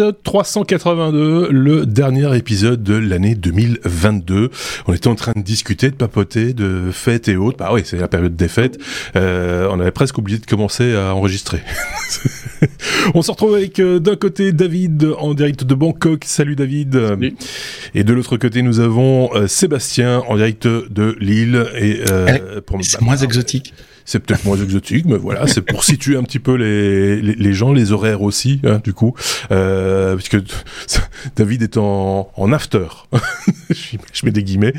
épisode 382, le dernier épisode de l'année 2022. On était en train de discuter, de papoter, de fêtes et autres. Bah oui, c'est la période des fêtes. Euh, on avait presque oublié de commencer à enregistrer. on se retrouve avec euh, d'un côté David en direct de Bangkok. Salut David. Et de l'autre côté, nous avons euh, Sébastien en direct de Lille. Et euh, c'est moins exotique c'est peut-être moins exotique, mais voilà, c'est pour situer un petit peu les, les, gens, les horaires aussi, hein, du coup, euh, puisque David est en, en after, je mets des guillemets,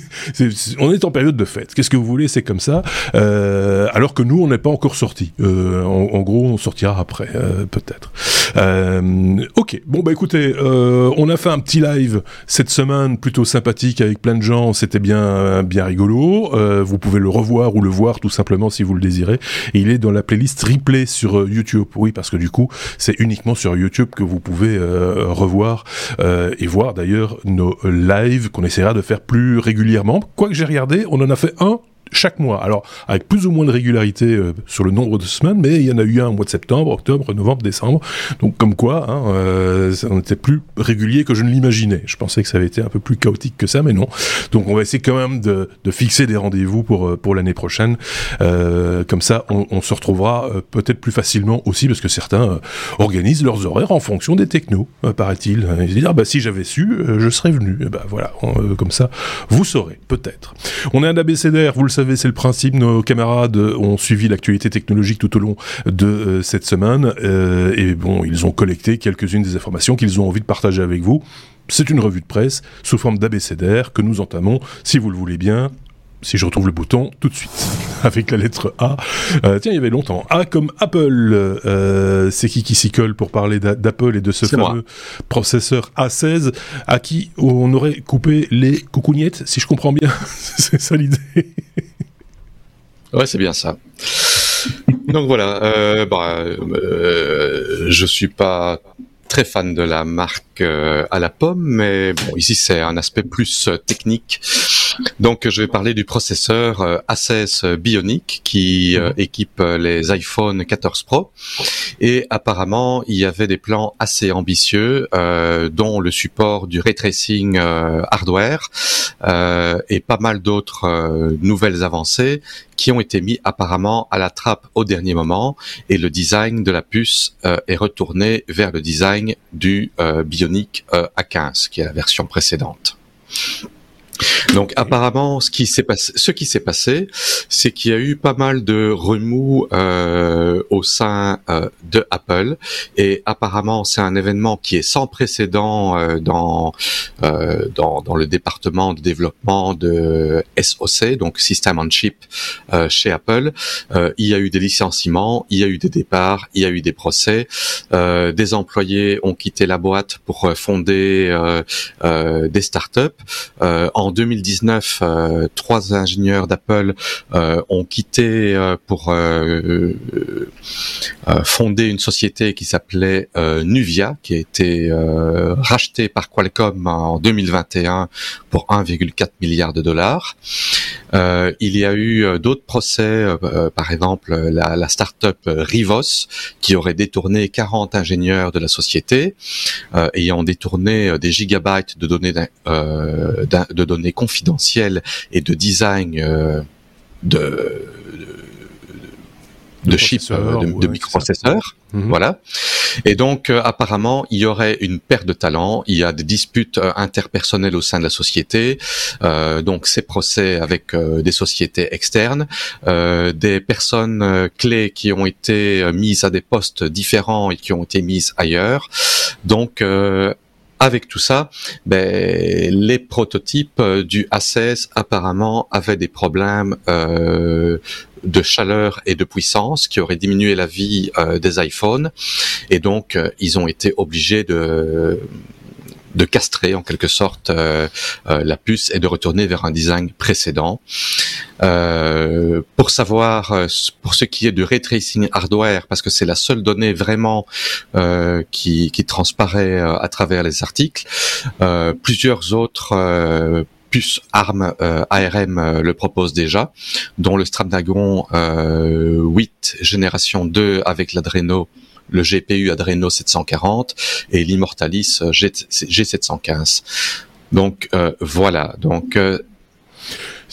on est en période de fête, qu'est-ce que vous voulez, c'est comme ça, euh, alors que nous, on n'est pas encore sortis, euh, en, gros, on sortira après, euh, peut-être. Euh, ok, bon bah écoutez, euh, on a fait un petit live cette semaine, plutôt sympathique, avec plein de gens, c'était bien, bien rigolo, vous pouvez le revoir ou le voir tout simplement si vous le désirez. Il est dans la playlist replay sur euh, YouTube. Oui, parce que du coup, c'est uniquement sur YouTube que vous pouvez euh, revoir euh, et voir d'ailleurs nos lives qu'on essaiera de faire plus régulièrement. Quoi que j'ai regardé, on en a fait un chaque mois. Alors, avec plus ou moins de régularité euh, sur le nombre de semaines, mais il y en a eu un au mois de septembre, octobre, novembre, décembre. Donc, comme quoi, hein, euh, on était plus régulier que je ne l'imaginais. Je pensais que ça avait été un peu plus chaotique que ça, mais non. Donc, on va essayer quand même de, fixer des rendez-vous pour euh, pour l'année prochaine. Comme ça, on, on se retrouvera peut-être plus facilement aussi, parce que certains organisent leurs horaires en fonction des technos, paraît-il. Ils se disent, ah bah si j'avais su, je serais venu. Et bah voilà, comme ça, vous saurez, peut-être. On est un abécédaire, vous le savez, c'est le principe. Nos camarades ont suivi l'actualité technologique tout au long de euh, cette semaine. Euh, et bon, ils ont collecté quelques-unes des informations qu'ils ont envie de partager avec vous. C'est une revue de presse sous forme d'abécédaire que nous entamons, si vous le voulez bien, si je retrouve le bouton, tout de suite, avec la lettre A. Euh, tiens, il y avait longtemps. A comme Apple. c'est qui qui s'y colle pour parler d'Apple et de ce fameux processeur A16 à qui on aurait coupé les coucougnettes, si je comprends bien. c'est ça l'idée. Ouais, c'est bien ça. Donc voilà, euh, bah, euh, je suis pas très fan de la marque euh, à la pomme, mais bon, ici c'est un aspect plus euh, technique. Donc je vais parler du processeur euh, A16 Bionic qui mhm. équipe les iPhone 14 Pro. Et apparemment, il y avait des plans assez ambitieux, dont le support du ray tracing hardware et pas mal d'autres nouvelles avancées qui ont été mis apparemment à la trappe au dernier moment et le design de la puce euh, est retourné vers le design du euh, Bionic euh, A15 qui est la version précédente. Donc apparemment, ce qui s'est passé, ce qui s'est passé, c'est qu'il y a eu pas mal de remous euh, au sein euh, de Apple, et apparemment c'est un événement qui est sans précédent euh, dans, euh, dans, dans le département de développement de SOC, donc System on Chip chez Apple. il y a eu des licenciements, il y a eu des départs, il y a eu des procès, des employés ont quitté la boîte pour fonder des startups. en en 2019, euh, trois ingénieurs d'Apple euh, ont quitté euh, pour fonder une société qui s'appelait Nuvia, qui a été rachetée par Qualcomm en 2021 pour 1,4 milliard de dollars. il y a eu d'autres procès, par exemple la, la start-up Rivos, qui aurait détourné 40 ingénieurs de la société, ayant détourné des gigabytes de données, de données données confidentielles et de design euh, de de, chips, euh, de, microprocesseurs, mhm. voilà. Et donc, euh, apparemment, il y aurait une perte de talent. Il y a des disputes interpersonnelles au sein de la société. donc, ces procès avec des sociétés externes, des personnes clés qui ont été mises à des postes différents et qui ont été mises ailleurs. Donc, avec tout ça, ben, les prototypes euh, du A16 apparemment avaient des problèmes euh, de chaleur et de puissance qui auraient diminué la vie euh, des iPhones. Et donc ils ont été obligés de de castrer en quelque sorte euh, euh, la puce et de retourner vers un design précédent. Euh, pour savoir, pour ce qui est du ray tracing hardware, parce que c'est la seule donnée vraiment qui, transparaît à travers les articles, plusieurs autres puces ARM ARM le propose déjà, dont le Snapdragon 8 génération 2 avec l'Adreno le GPU Adreno 740 et l'Immortalis G, G715. Donc voilà. Donc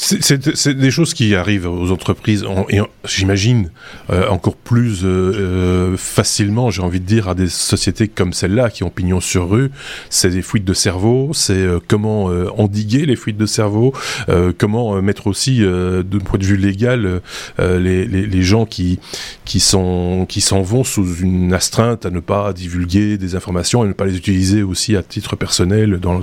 c'est des choses qui arrivent aux entreprises, et j'imagine euh, encore plus euh, euh, facilement, j'ai envie de dire, à des sociétés comme celle-là qui ont pignon sur rue. C'est des fuites de cerveau, c'est comment endiguer les fuites de cerveau, comment mettre aussi, d'un point de vue légal, les, les, les, gens qui qui sont qui s'en vont sous une astreinte à ne pas divulguer des informations et ne pas les utiliser aussi à titre personnel, dans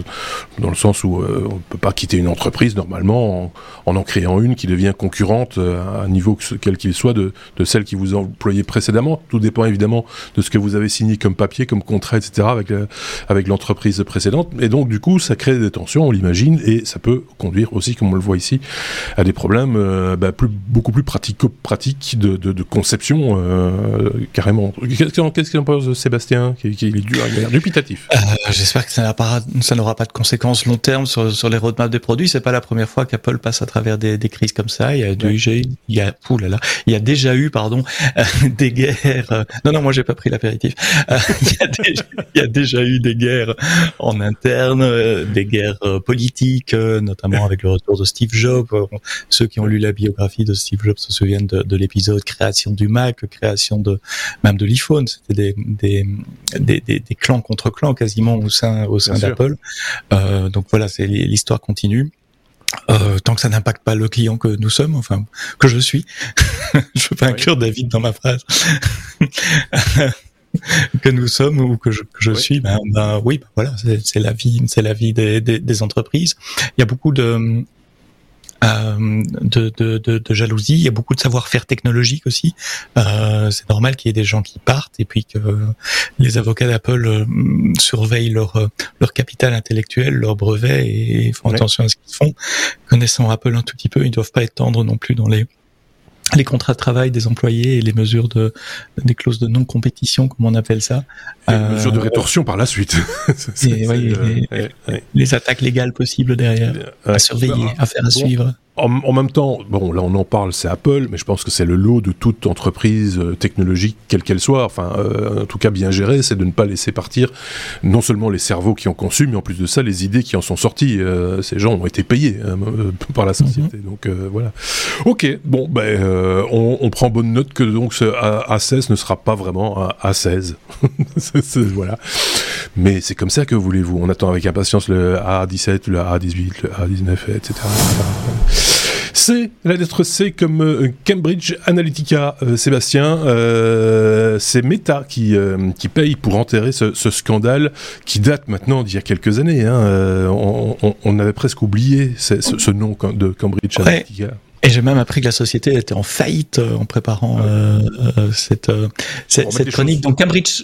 dans le sens où on peut pas quitter une entreprise normalement en en créant une qui devient concurrente euh, à un niveau quel qu'il soit de, de celle qui vous employait précédemment. Tout dépend évidemment de ce que vous avez signé comme papier, comme contrat, etc. avec euh, avec l'entreprise précédente. Et donc du coup, ça crée des tensions, on l'imagine, et ça peut conduire aussi, comme on le voit ici, à des problèmes euh, bah, plus, beaucoup plus pratico-pratiques de, de, de, conception carrément. Qu'est-ce qu'il en pense Sébastien qui, qui, est dur, dupitatif. J'espère que ça n'aura pas, pas de conséquences long terme sur, sur les roadmaps des produits. C'est pas la première fois qu'Apple passe à travers des, des, crises comme ça. Il y a, déjà, il y a, là, il y a déjà eu, pardon, euh, des guerres. Euh, non, non, moi j'ai pas pris l'apéritif. Euh, il, y a déjà, il y a déjà eu des guerres en interne, des guerres politiques, notamment avec le retour de Steve Jobs. Ceux qui ont lu la biographie de Steve Jobs se souviennent de, de l'épisode création du Mac, création de même de l'iPhone. C'était des des, des, des, clans contre clans quasiment au sein au sein d'Apple. Euh, donc voilà, c'est l'histoire continue. Euh, tant que ça n'impacte pas le client que nous sommes, enfin que je suis. je veux pas inclure David dans ma phrase. que nous sommes ou que je, que je suis, ben, ben oui, ben voilà, c'est la vie, c'est la vie des, des, des, entreprises. Il y a beaucoup de euh, de, de, de, de, jalousie. Il y a beaucoup de savoir-faire technologique aussi. Euh, c'est normal qu'il y ait des gens qui partent et puis que les avocats d'Apple euh, surveillent leur leur capital intellectuel, leur brevet et font attention à ce qu'ils font. Connaissant Apple un tout petit peu, ils doivent pas être tendres non plus dans les les contrats de travail des employés et les mesures de des clauses de non compétition comme on appelle ça. Les mesures de rétorsion par la suite. Les, attaques légales possibles derrière à surveiller à faire à suivre en, même temps, bon, là on en parle, c'est Apple, mais je pense que c'est le lot de toute entreprise euh, technologique, quelle qu'elle soit, enfin, euh, en tout cas bien gérée, c'est de ne pas laisser partir non seulement les cerveaux qui ont conçu, mais en plus de ça, les idées qui en sont sorties. Euh, ces gens ont été payés hein, par la société, mhm. donc voilà. Ok, bon, ben, on, on, prend bonne note que donc ce A16 ne sera pas vraiment un A16. voilà. Mais c'est comme ça que voulez-vous. On attend avec impatience le A17, le A18, le A19, etc. C'est la lettre C comme euh, Cambridge Analytica, euh, Sébastien. Euh, c'est Meta qui, qui paye pour enterrer ce, scandale qui date maintenant d'il y a quelques années. Hein. On, avait presque oublié ce, nom de Cambridge Analytica. Et j'ai même appris que la société était en faillite en préparant cette, cette, chronique. Donc Cambridge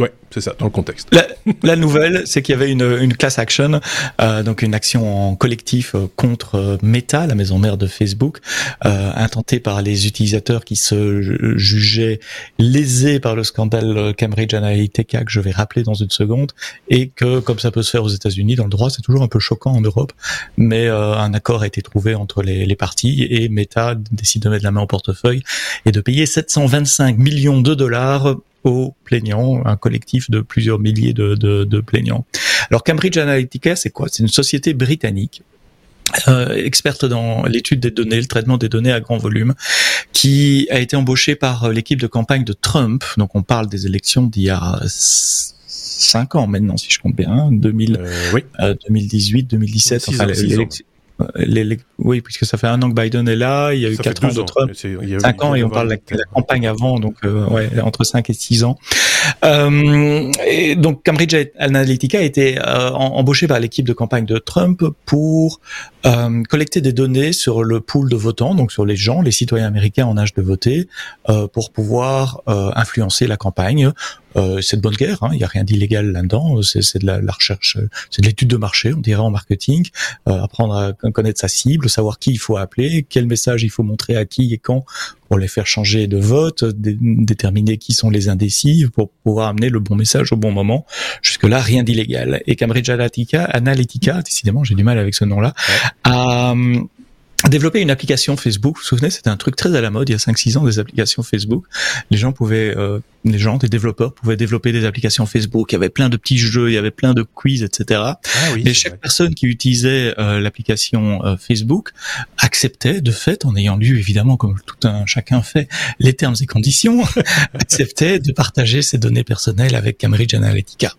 Ouais, c'est ça, dans le contexte. La, la nouvelle, c'est qu'il y avait une, une class action, euh, donc une action en collectif euh, contre euh, Meta, la maison mère de Facebook, euh, intentée par les utilisateurs qui se jugeaient lésés par le scandale Cambridge Analytica que je vais rappeler dans une seconde, et que comme ça peut se faire aux États-Unis, dans le droit, c'est toujours un peu choquant en Europe, mais euh, un accord a été trouvé entre les, les parties et Meta décide de mettre la main au portefeuille et de payer 725 millions de dollars aux plaignants, un collectif de plusieurs milliers de, de, de plaignants. Alors Cambridge Analytica, c'est quoi? C'est une société britannique euh, experte dans l'étude des données, le traitement des données à grand volume, qui a été embauchée par l'équipe de campagne de Trump. Donc on parle des élections d'il y a cinq ans maintenant, si je compte bien, 2000, euh, oui. 2018, 2017, enfin, les, oui, puisque ça fait un an que Biden est là, il y a eu quatre ans de Trump, cinq ans, et on parle de la, campagne avant, donc euh, ouais, entre cinq et six ans. Euh, et donc Cambridge Analytica a été euh, embauché par l'équipe de campagne de Trump pour euh, collecter des données sur le pool de votants, donc sur les gens, les citoyens américains en âge de voter, euh, pour pouvoir influencer la campagne. C'est de bonne guerre, il hein, n'y a rien d'illégal là-dedans, c'est de la, la recherche, c'est de l'étude de marché, on dirait en marketing, apprendre à connaître sa cible, savoir qui il faut appeler, quel message il faut montrer à qui et quand pour les faire changer de vote, déterminer qui sont les indécis, pour pouvoir amener le bon message au bon moment. Jusque-là, rien d'illégal. Et Cambridge Analytica, Analytica, décidément, j'ai du mal avec ce nom-là, a, développer une application Facebook. Vous vous souvenez, c'était un truc très à la mode il y a 5-6 ans, des applications Facebook. Les gens pouvaient, euh, les gens, des développeurs pouvaient développer des applications Facebook. Il y avait plein de petits jeux, il y avait plein de quiz, etc. Ah oui, Et chaque personne qui utilisait euh, l'application euh, Facebook acceptait, de fait, en ayant lu évidemment, comme tout un chacun fait, les termes et conditions, acceptait de partager ses données personnelles avec Cambridge Analytica.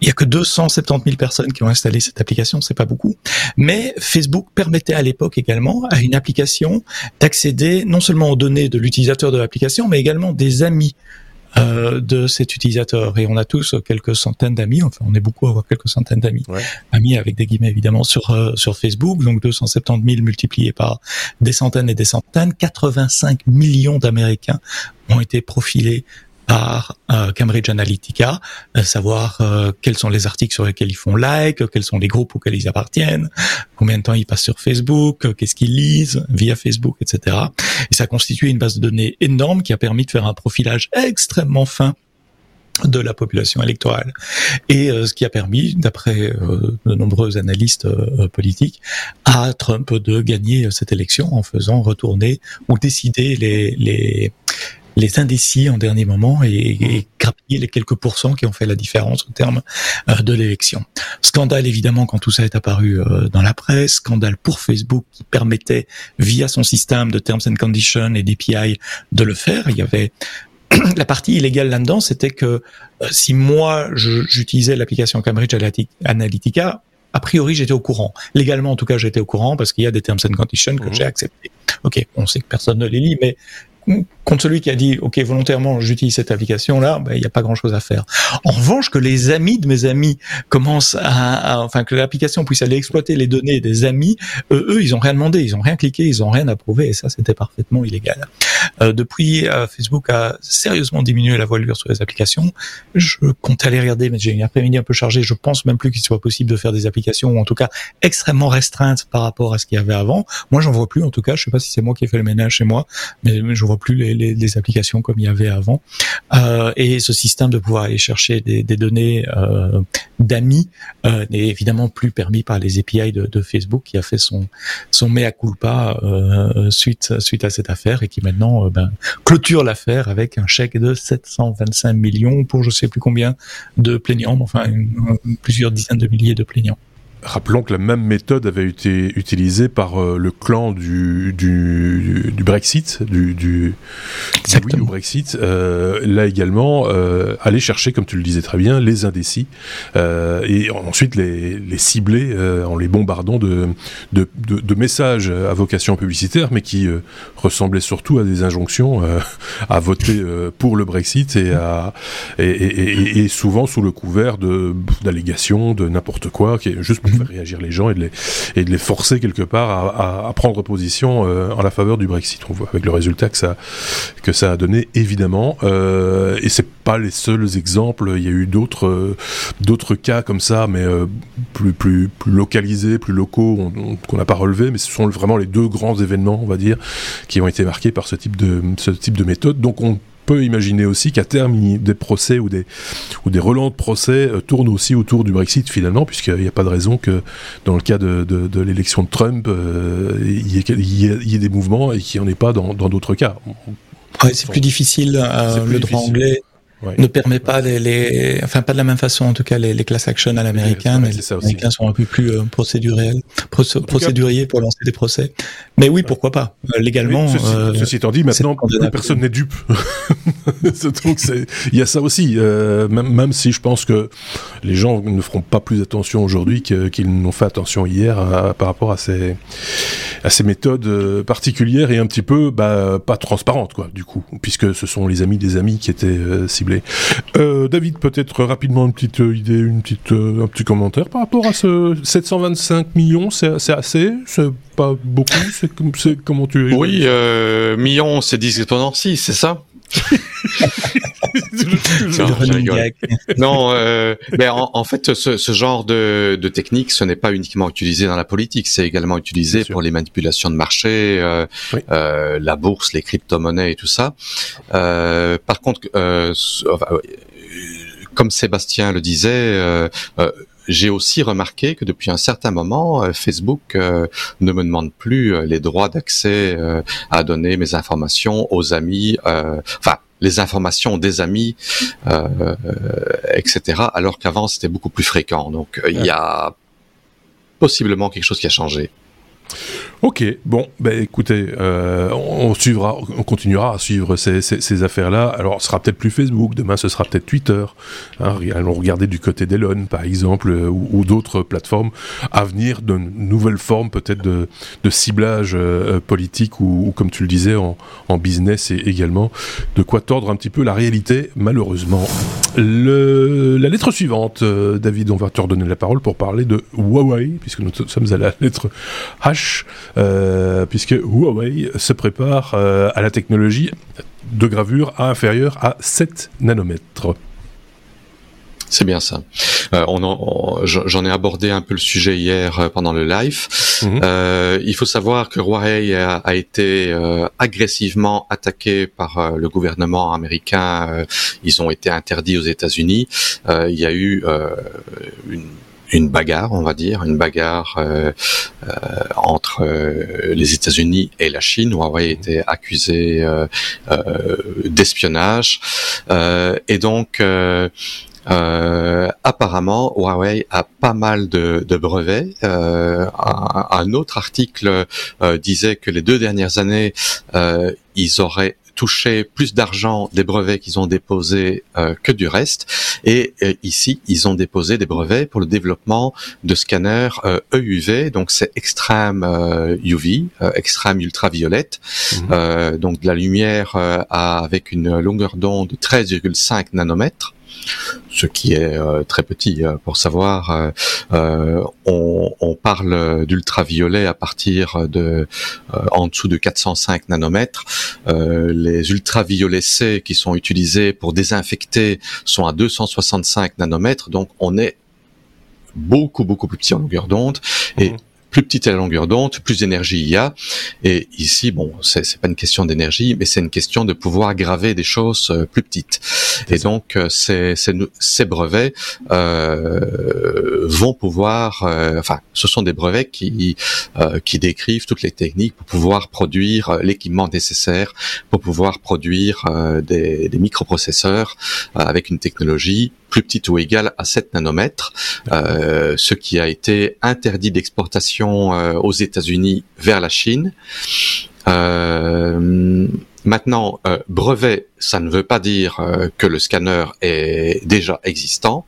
Il y a que 270 000 personnes qui ont installé cette application, c'est pas beaucoup. Mais Facebook permettait à l'époque également à une application d'accéder non seulement aux données de l'utilisateur de l'application, mais également des amis euh, de cet utilisateur. Et on a tous quelques centaines d'amis, enfin on est beaucoup à avoir quelques centaines d'amis, amis avec des guillemets évidemment sur euh, sur Facebook, donc 270 000 multipliés par des centaines et des centaines, 85 millions d'Américains ont été profilés par euh, Cambridge Analytica, euh, savoir euh, quels sont les articles sur lesquels ils font like, quels sont les groupes auxquels ils appartiennent, combien de temps ils passent sur Facebook, qu'est-ce qu'ils lisent via Facebook, etc. Et ça a constitué une base de données énorme qui a permis de faire un profilage extrêmement fin de la population électorale et ce qui a permis, d'après de nombreux analystes politiques, à Trump de gagner cette élection en faisant retourner ou décider les, les les indécis en dernier moment et, et grappiller les quelques pourcents qui ont fait la différence au terme euh, de l'élection. Scandale évidemment quand tout ça est apparu euh, dans la presse, scandale pour Facebook qui permettait via son système de terms and conditions et d'API de le faire. Il y avait la partie illégale là-dedans, c'était que euh, si moi j'utilisais l'application Cambridge Analytica, a priori j'étais au courant. Légalement en tout cas j'étais au courant parce qu'il y a des terms and conditions que mmh. j'ai acceptés. Ok, on sait que personne ne les lit, mais contre celui qui a dit ok volontairement j'utilise cette application là ben, il n'y a pas grand chose à faire. En revanche que les amis de mes amis commencent à, enfin que l'application puisse aller exploiter les données des amis euh, eux ils ont rien demandé ils ont rien cliqué ils ont rien approuvé et ça c'était parfaitement illégal. Euh, depuis euh, Facebook a sérieusement diminué la voilure sur les applications. Je compte aller regarder mais j'ai une après-midi un peu chargée je pense même plus qu'il soit possible de faire des applications ou en tout cas extrêmement restreintes par rapport à ce qu'il y avait avant. Moi j'en vois plus en tout cas je sais pas si c'est moi qui ai fait le ménage chez moi mais je vois plus les applications comme il y avait avant. Euh, et ce système de pouvoir aller chercher des, données euh, d'amis euh, n'est évidemment plus permis par les API de, Facebook qui a fait son son mea culpa suite suite à cette affaire et qui maintenant ben, clôture l'affaire avec un chèque de 725 millions pour je sais plus combien de plaignants, enfin plusieurs dizaines de milliers de plaignants. Rappelons que la même méthode avait été utilisée par euh, le clan du, du, du Brexit, du, du, oui au Brexit. Euh, là également, euh, aller chercher, comme tu le disais très bien, les indécis euh, et ensuite les, les cibler euh, en les bombardant de, de, de, de, messages à vocation publicitaire, mais qui ressemblaient surtout à des injonctions à voter pour le Brexit et, à, et, et, et, souvent sous le couvert d'allégations de n'importe quoi, qui est juste faire réagir les gens et de les, et de les forcer quelque part à, prendre position euh, en la faveur du Brexit. On voit avec le résultat que ça, que ça a donné, évidemment. Euh, et c'est pas les seuls exemples. Il y a eu d'autres, euh, cas comme ça, mais euh, plus, plus, plus localisés, plus locaux, qu'on n'a pas relevés. Mais ce sont vraiment les deux grands événements, on va dire, qui ont été marqués par ce type de, ce type de méthode. Donc on peut imaginer aussi qu'à terme, des procès ou des, ou des relents de procès euh, tournent aussi autour du Brexit finalement, puisqu'il n'y a pas de raison que dans le cas de, de, l'élection de Trump, euh, il y, y, ait des mouvements et qu'il n'y en ait pas dans d'autres cas. c'est plus difficile, euh, le droit anglais ne permet pas les, les, enfin pas de la même façon en tout cas les, les class action à l'américaine. les Américains sont un peu plus euh, procéduriels, procéduriers pour lancer des procès. Mais oui, pourquoi pas euh, légalement. ceci, euh, ceci, étant dit, maintenant personne n'est dupe. Donc il y a ça aussi. Euh, même, même, si je pense que les gens ne feront pas plus attention aujourd'hui qu'ils n'ont fait attention hier par rapport à ces à ces méthodes particulières et un petit peu bah, pas transparentes quoi du coup puisque ce sont les amis des amis qui étaient ciblés euh, David, peut-être rapidement une petite euh, idée, une petite, euh, un petit commentaire par rapport à ce 725 millions, c'est assez, c'est pas beaucoup, c'est comment tu Oui, millions, c'est 10 exponents 6, c'est ça? Non, euh, mais en, fait, ce, ce genre de, de, technique, ce n'est pas uniquement utilisé dans la politique, c'est également utilisé pour les manipulations de marché, euh, euh, la bourse, les crypto-monnaies et tout ça. Euh, par contre, euh, comme Sébastien le disait, j'ai aussi remarqué que depuis un certain moment, Facebook ne me demande plus les droits d'accès à donner mes informations aux amis, enfin les informations des amis, euh, etc. Alors qu'avant c'était beaucoup plus fréquent. Donc il y a possiblement quelque chose qui a changé. Ok, bon, ben écoutez, euh, on suivra, on continuera à suivre ces, affaires-là. Alors, ce sera peut-être plus Facebook, demain ce sera peut-être Twitter. Hein, allons regarder du côté d'Elon, par exemple, euh, ou, d'autres plateformes à venir, de nouvelles formes peut-être de, de, ciblage euh, politique ou, comme tu le disais, en, en, business et également, de quoi tordre un petit peu la réalité, malheureusement. Le, la lettre suivante, David, on va te redonner la parole pour parler de Huawei, puisque nous sommes à la lettre H. Euh, puisque Huawei se prépare euh, à la technologie de gravure inférieure à 7 nanomètres. C'est bien ça. Euh, j'en ai abordé un peu le sujet hier pendant le live. Mhm. il faut savoir que Huawei a, été agressivement attaqué par le gouvernement américain. ils ont été interdits aux États-Unis. il y a eu une une bagarre, on va dire, une bagarre euh, euh, entre euh, les États-Unis et la Chine. Huawei était accusé d'espionnage et donc apparemment, Huawei a pas mal de, brevets. un, autre article disait que les deux dernières années, ils auraient toucher plus d'argent des brevets qu'ils ont déposés euh, que du reste. Et euh, ici, ils ont déposé des brevets pour le développement de scanners EUV, euh, e donc c'est extrême UV, extrême ultraviolette, mhm. donc de la lumière avec une longueur d'onde de 13,5 nanomètres ce qui est euh, très petit. Euh, pour savoir, euh, on, parle d'ultraviolet à partir de en dessous de 405 nanomètres. les ultraviolets C qui sont utilisés pour désinfecter sont à 265 nanomètres. Donc on est beaucoup beaucoup plus petit en longueur d'onde mhm plus petite est la longueur d'onde, plus d'énergie il y a. Et ici, bon, c'est pas une question d'énergie, mais c'est une question de pouvoir graver des choses euh, plus petites. Et donc, euh, ces, ces, brevets euh, vont pouvoir, euh, enfin, ce sont des brevets qui qui décrivent toutes les techniques pour pouvoir produire l'équipement nécessaire pour pouvoir produire des, des microprocesseurs avec une technologie plus petite ou égale à 7 nanomètres, euh, ce qui a été interdit d'exportation euh, aux États-Unis vers la Chine. Euh, maintenant, brevet, ça ne veut pas dire que le scanner est déjà existant,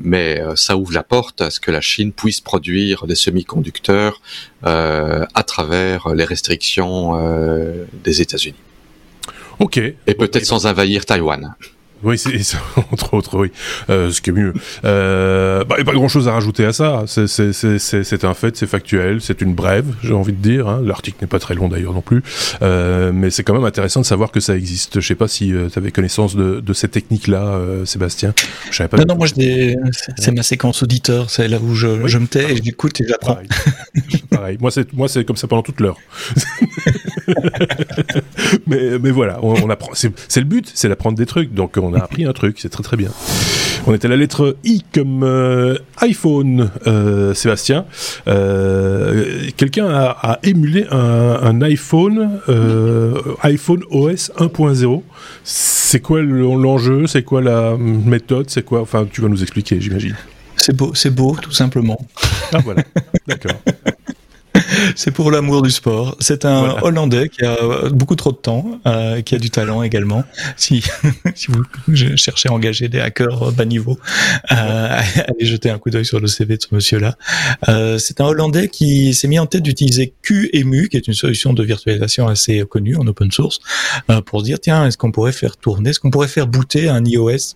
mais ça ouvre la porte à ce que la Chine puisse produire des semi-conducteurs à travers les restrictions des États-Unis. Ok. Et peut-être sans envahir Taïwan. Oui, c'est entre autres, oui. Euh, ce qui est mieux. Euh, bah, a pas grand-chose à rajouter à ça. C'est un fait, c'est factuel, c'est une brève, j'ai envie de dire. Hein. L'article n'est pas très long d'ailleurs non plus, euh, mais c'est quand même intéressant de savoir que ça existe. Je sais pas si euh, tu avais connaissance de, de cette technique-là, euh, Sébastien. Je savais pas. Non, non, moi c'est ma séquence auditeur, c'est là où je, je me tais et j'écoute et j'apprends. Pareil. Pareil. Moi, c'est moi c'est comme ça pendant toute l'heure. mais mais voilà, on, on apprend. C'est le but, c'est d'apprendre des trucs. Donc on a appris un truc, c'est très très bien. On était à la lettre I comme euh, iPhone, euh, Sébastien. Euh, quelqu'un a, émulé un, iPhone, iPhone OS 1.0. C'est quoi l'enjeu? C'est quoi la méthode? C'est quoi? Enfin, tu vas nous expliquer, j'imagine. C'est beau, c'est beau, tout simplement. Ah voilà, d'accord. c'est pour l'amour du sport. C'est un Hollandais qui a beaucoup trop de temps, euh, qui a du talent également. Si, si vous cherchez à engager des hackers bas niveau, euh, allez jeter un coup d'œil sur le CV de ce monsieur-là. Euh, c'est un Hollandais qui s'est mis en tête d'utiliser QEMU, qui est une solution de virtualisation assez connue en open source, euh, pour dire tiens, est-ce qu'on pourrait faire tourner, est-ce qu'on pourrait faire booter un iOS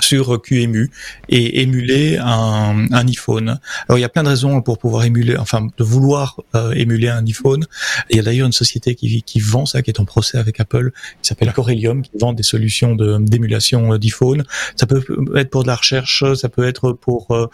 sur QEMU et émuler un, un, iPhone. Alors il y a plein de raisons pour pouvoir émuler, enfin de vouloir euh, émuler un iPhone. Il y a d'ailleurs une société qui, qui vend ça, qui est en procès avec Apple, qui s'appelle Corellium, qui vend des solutions d'émulation euh, d'iPhone. Ça peut être pour de la recherche, ça peut être pour euh,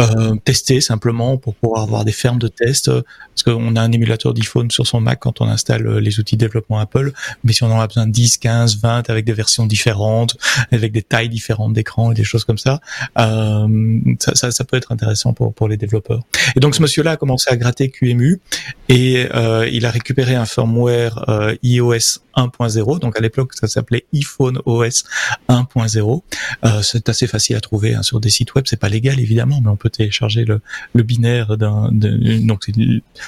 euh, tester simplement, pour pouvoir avoir des fermes de tests, parce qu'on a un émulateur d'iPhone sur son Mac quand on installe les outils de développement Apple, mais si on en a besoin de 10, 15, 20 avec des versions différentes, avec des tailles différentes des et des choses comme ça. Euh, ça, ça, ça, peut être intéressant pour, pour les développeurs. Et donc ce monsieur-là a commencé à gratter QEMU et euh, il a récupéré un firmware euh, iOS 1.0. Donc à l'époque ça s'appelait iPhone OS 1.0. Euh, c'est assez facile à trouver hein, sur des sites web. C'est pas légal évidemment, mais on peut télécharger le, le binaire d'un. Donc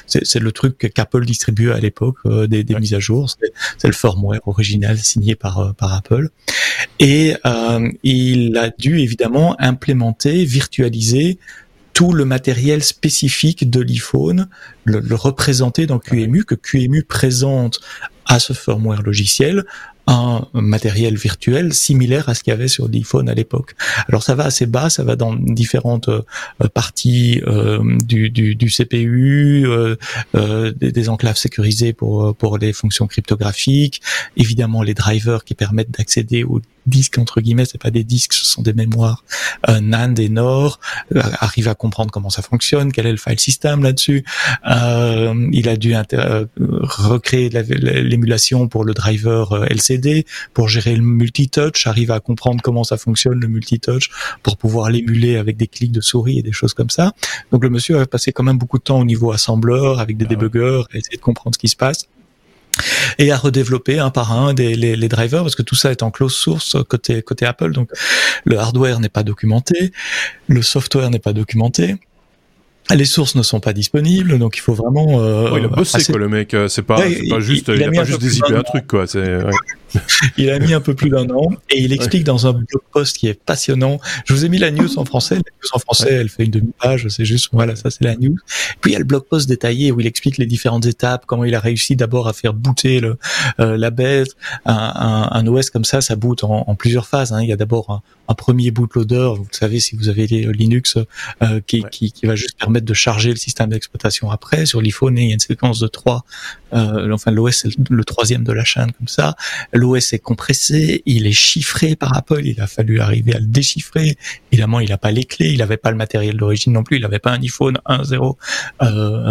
c'est le truc qu'Apple distribuait à l'époque euh, des, des mises à jour. C'est le firmware original signé par euh, par Apple. Et il a dû évidemment implémenter, virtualiser tout le matériel spécifique de l'iPhone, le, le, représenter dans QEMU, que QEMU présente à ce firmware logiciel un matériel virtuel similaire à ce qu'il y avait sur l'iPhone à l'époque. Alors ça va assez bas, ça va dans différentes euh, parties euh, du, du, CPU, euh, des, des, enclaves sécurisées pour pour les fonctions cryptographiques, évidemment les drivers qui permettent d'accéder aux disques entre guillemets, c'est pas des disques, ce sont des mémoires NAND et NOR, arrive à comprendre comment ça fonctionne, quel est le file system là-dessus. Il a dû recréer l'émulation pour le driver euh, Pour gérer le multitouch, arrive à comprendre comment ça fonctionne le multitouch, pour pouvoir l'émuler avec des clics de souris et des choses comme ça. Donc le monsieur a passé quand même beaucoup de temps au niveau assembleur, avec des ah débuggeurs, à essayer de comprendre ce qui se passe et à redévelopper un par un des, les, les, drivers parce que tout ça est en close source côté côté Apple donc le hardware n'est pas documenté le software n'est pas documenté les sources ne sont pas disponibles, donc il faut vraiment. Euh, il a bossé assez... quoi, le mec. C'est pas, ouais, pas juste, il, il, il a, a pas juste dézippé un truc quoi. Ouais. Il a mis un peu plus d'un an et il explique dans un blog post qui est passionnant. Je vous ai mis la news en français. La news en français, elle fait une demi-page. C'est juste, voilà, ça c'est la news. Puis il y a le blog post détaillé où il explique les différentes étapes, comment il a réussi d'abord à faire booter le, euh, la bête. Un, un, un, OS comme ça, ça boot en, en plusieurs phases. Hein. Il y a d'abord un, un, premier bootloader. Vous savez, si vous avez Linux, euh, qui, ouais. qui, qui, va juste permettre de charger le système d'exploitation après. Sur l'iPhone, il y a une séquence de trois. Euh, enfin, l'OS, c'est le, troisième de la chaîne comme ça l'OS est compressé, il est chiffré par Apple, il a fallu arriver à le déchiffrer. Évidemment, il n'a pas les clés, il n'avait pas le matériel d'origine non plus, il n'avait pas un iPhone 1.0 euh,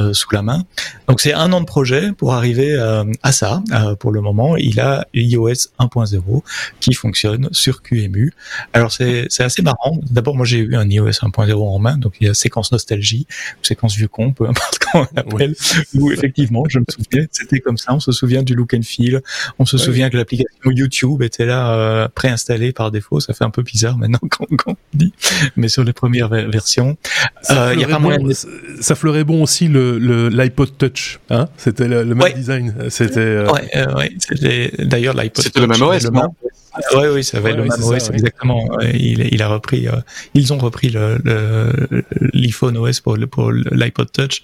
euh, sous la main. Donc c'est un an de projet pour arriver euh, à ça. Euh, pour le moment, il a iOS 1.0 qui fonctionne sur QEMU. Alors c'est assez marrant. D'abord, moi j'ai eu un iOS 1.0 en main, donc il y a séquence nostalgie, séquence vieux con, peu importe comment on l'appelle, oui. où effectivement, je me souviens, c'était comme ça. On se souvient du look and feel, on se ouais. souvient que l'application YouTube était là euh, préinstallé par défaut. Ça fait un peu bizarre maintenant quand, quand on dit, mais sur les premières versions, euh, il y a pas moyen. De... Ça fleurait bon aussi le l'iPod Touch, hein C'était le, le, même ouais. design. C'était. Euh... Ouais, euh, ouais. C'était d'ailleurs l'iPod. C'était le même OS, le même... Oui, oui, ça va ouais, le même OS, ça, exactement. Il, il, a repris, euh, ils ont repris l'iPhone le, OS pour, pour l'iPod Touch.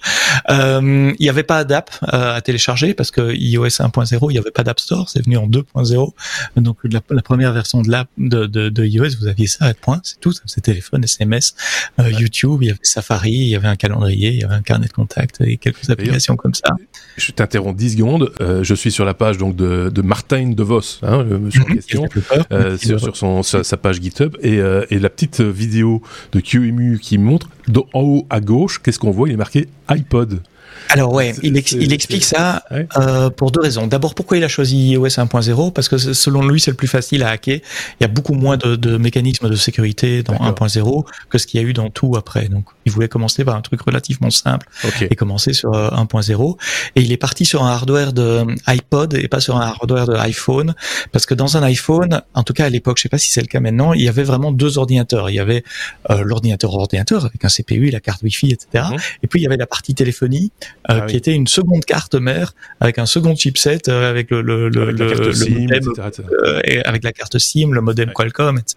Euh, il n'y avait pas d'app euh, à télécharger parce que iOS 1.0, il n'y avait pas d'App Store, c'est venu en 2.0. Donc la, la, première version de l'app de, de, de, iOS, vous aviez ça, point, c'est tout, c'est téléphone, SMS, euh, ouais. YouTube, il y avait Safari, il y avait un calendrier, il y avait un carnet de contact et quelques applications comme ça. Je t'interromps 10 secondes. Euh, je suis sur la page donc de, de Martin De Vos, hein, le monsieur -hmm. en question. Euh, sur, sur son, sa, sa, page GitHub. Et, euh, et, la petite vidéo de QEMU qui montre en haut à gauche, qu'est-ce qu'on voit? Il est marqué iPod. Alors ouais, il, ex il explique ça ouais. euh, pour deux raisons. D'abord, pourquoi il a choisi iOS 1.0 Parce que selon lui, c'est le plus facile à hacker. Il y a beaucoup moins de, de mécanismes de sécurité dans 1.0 que ce qu'il y a eu dans tout après. Donc, il voulait commencer par un truc relativement simple okay. et commencer sur 1.0. Et il est parti sur un hardware de iPod et pas sur un hardware de iPhone, parce que dans un iPhone, en tout cas à l'époque, je sais pas si c'est le cas maintenant, il y avait vraiment deux ordinateurs. Il y avait euh, l'ordinateur ordinateur avec un CPU, la carte Wi-Fi, etc. Mmh. Et puis il y avait la partie téléphonie euh, ah, qui oui. était une seconde carte mère avec un second chipset euh, avec le le le, le, le SIM, modem, etc., euh, et avec la carte SIM, le modem ouais. Qualcomm, etc.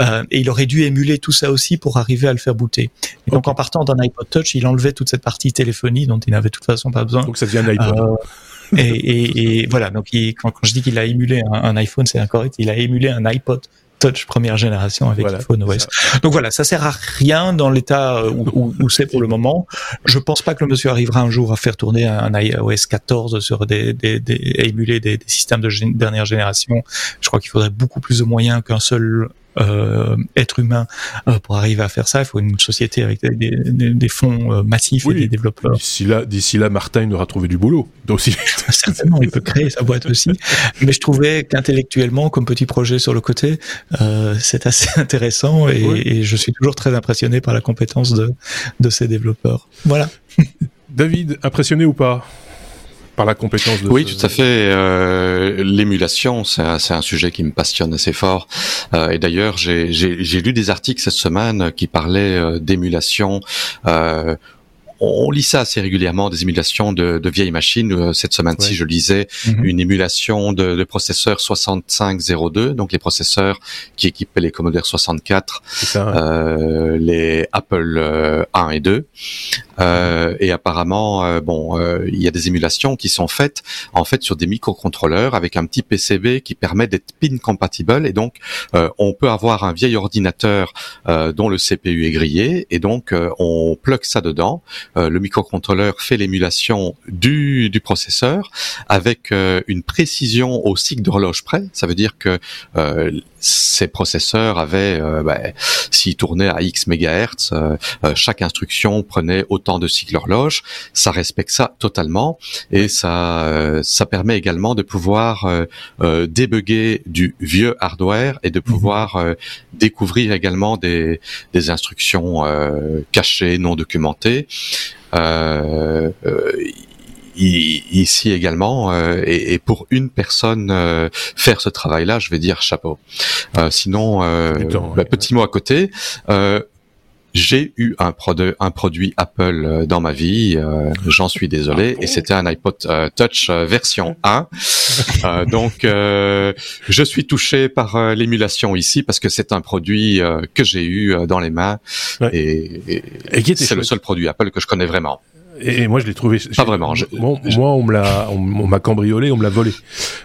Euh, et il aurait dû émuler tout ça aussi pour arriver à le faire booter. Et okay. donc en partant d'un iPod Touch, il enlevait toute cette partie téléphonie dont il n'avait de toute façon pas besoin. Donc ça devient un iPod. et, et, et, voilà, donc il, quand, quand, je dis qu'il a émulé un, un iPhone, c'est incorrect. Il a émulé un iPod Touch première génération avec voilà, iPhone OS. Donc voilà, ça sert à rien dans l'état où, où, où c'est pour le moment. Je pense pas que le monsieur arrivera un jour à faire tourner un iOS 14 sur des, des, des émuler des, des, systèmes de gé dernière génération. Je crois qu'il faudrait beaucoup plus de moyens qu'un seul être humain pour arriver à faire ça. Il faut une société avec des, des, fonds massifs et des développeurs. D'ici là, d'ici là, Martin il aura trouvé du boulot. Aussi. Certainement, il peut créer sa boîte aussi. Mais je trouvais qu'intellectuellement, comme petit projet sur le côté, c'est assez intéressant et, et, je suis toujours très impressionné par la compétence de, de ces développeurs. Voilà. David, impressionné ou pas? Par la compétence de Oui, tout à fait. Euh, L'émulation, c'est un, un, sujet qui me passionne assez fort. Euh, et d'ailleurs, j'ai lu des articles cette semaine qui parlaient euh, d'émulation. On lit ça assez régulièrement, des émulations de, de vieilles machines. Euh, cette semaine-ci, je lisais mhm. une émulation de, de processeurs 6502, donc les processeurs qui équipaient les Commodore 64, euh, les Apple 1 euh, et 2. Euh, et apparemment, euh, bon, il y a des émulations qui sont faites en fait sur des microcontrôleurs avec un petit PCB qui permet d'être pin compatible et donc on peut avoir un vieil ordinateur dont le CPU est grillé et donc on plug ça dedans. Euh, le microcontrôleur fait l'émulation du, du processeur avec euh, une précision au cycle d'horloge près. Ça veut dire que euh, ces processeurs avaient, ben, s'ils tournaient à X mégahertz, chaque instruction prenait autant de cycles horloge. Ça respecte ça totalement et ça, ça permet également de pouvoir euh, débugger du vieux hardware et de mhm. pouvoir découvrir également des, des instructions cachées, non documentées. Euh, euh, ici également euh, et, pour une personne faire ce travail-là, je vais dire chapeau. sinon, bah, petit mot à côté. J'ai eu un, un, produit Apple dans ma vie, j'en suis désolé, ah et c'était un iPod Touch version 1. donc, je suis touché par l'émulation ici parce que c'est un produit que j'ai eu dans les mains et, et c'est le seul produit Apple que je connais vraiment. Et moi, je l'ai trouvé. Pas vraiment. moi, on me l'a, on, m'a cambriolé, on me l'a volé.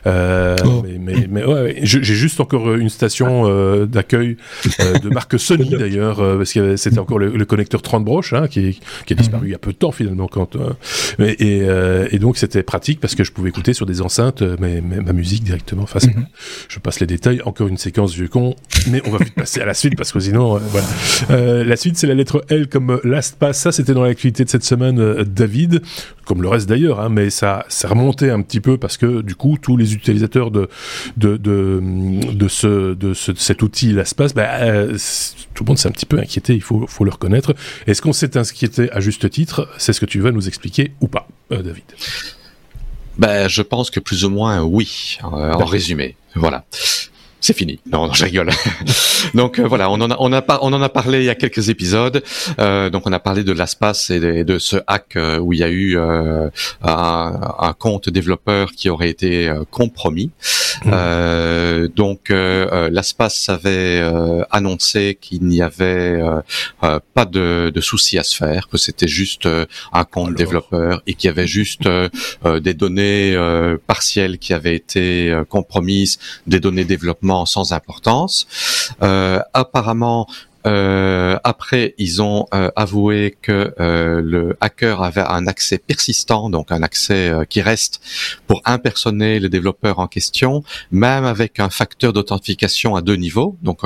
Euh, oh. Mais, mais, ouais, j'ai juste encore une station euh, d'accueil euh, de marque Sony d'ailleurs, euh, parce que c'était encore le, connecteur 30 broches hein, qui, qui a disparu il y a peu de temps finalement. Quand, euh, et, euh, et, donc c'était pratique parce que je pouvais écouter sur des enceintes mais, ma musique directement. Enfin, mhm. je passe les détails. Encore une séquence vieux con, mais on va vite passer à la suite parce que sinon, voilà. la suite, c'est la lettre L comme Last Pass. Ça, c'était dans l'activité de cette semaine David, comme le reste d'ailleurs, hein, mais ça, ça remontait un petit peu parce que du coup, tous les utilisateurs de, de, de, de, ce, de, ce, cet outil LastPass, bah, euh, tout le monde s'est un petit peu inquiété, il faut, faut le reconnaître. Est-ce qu'on s'est inquiété à juste titre? C'est ce que tu vas nous expliquer ou pas, euh, David? Ben, je pense que plus ou moins oui, en résumé. Voilà c'est fini. Non, non, je rigole. donc euh, voilà, on en a, on a on en a parlé il y a quelques épisodes. Euh, donc on a parlé de l'espace et de, ce hack euh, où il y a eu un, un, compte développeur qui aurait été compromis. Mmh. donc l'espace avait annoncé qu'il n'y avait pas de, de souci à se faire, que c'était juste un compte développeur et qu'il y avait juste des données partielles qui avaient été compromises, des données développement sans importance. Euh, apparemment, euh, après, ils ont euh, avoué que euh, le hacker avait un accès persistant, donc un accès euh, qui reste pour impersonner le développeur en question, même avec un facteur d'authentification à deux niveaux. Donc,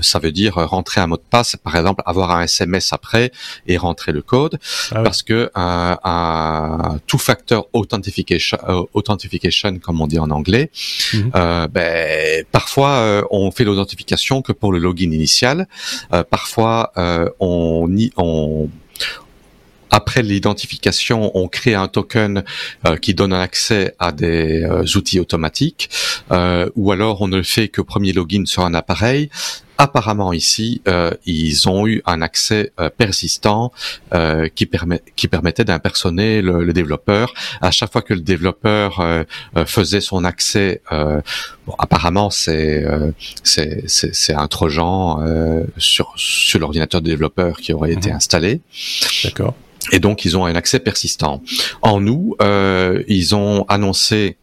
ça veut dire rentrer un mot de passe, par exemple, avoir un SMS après et rentrer le code, ah parce que un, un two-factor authentification, authentification, comme on dit en anglais, mhm. ben, parfois on fait l'authentification que pour le login initial. Euh, parfois, euh, après l'identification, on crée un token euh, qui donne un accès à des outils automatiques, ou alors on ne fait que premier login sur un appareil apparemment ici, euh, ils ont eu un accès euh, persistant euh, qui, permet, qui permettait d'impersoner le, le, développeur. À chaque fois que le développeur faisait son accès, bon, apparemment c'est c'est un trojan sur sur l'ordinateur du développeur qui aurait été mhm. installé. D'accord. Et donc ils ont un accès persistant. En nous, ils ont annoncé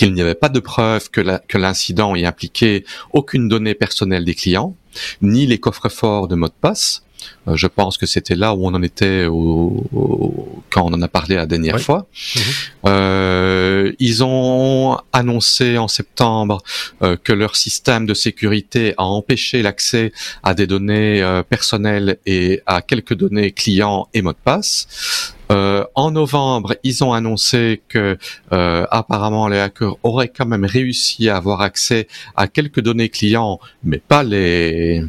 qu'il n'y avait pas de preuve que l'incident ait impliqué aucune donnée personnelle des clients, ni les coffres forts de mot de passe. Euh, je pense que c'était là où on en était quand on en a parlé la dernière fois. Mhm. Euh, ils ont annoncé en septembre euh, que leur système de sécurité a empêché l'accès à des données personnelles et à quelques données clients et mots de passe. En novembre, ils ont annoncé que apparemment les hackers auraient quand même réussi à avoir accès à quelques données clients, mais pas les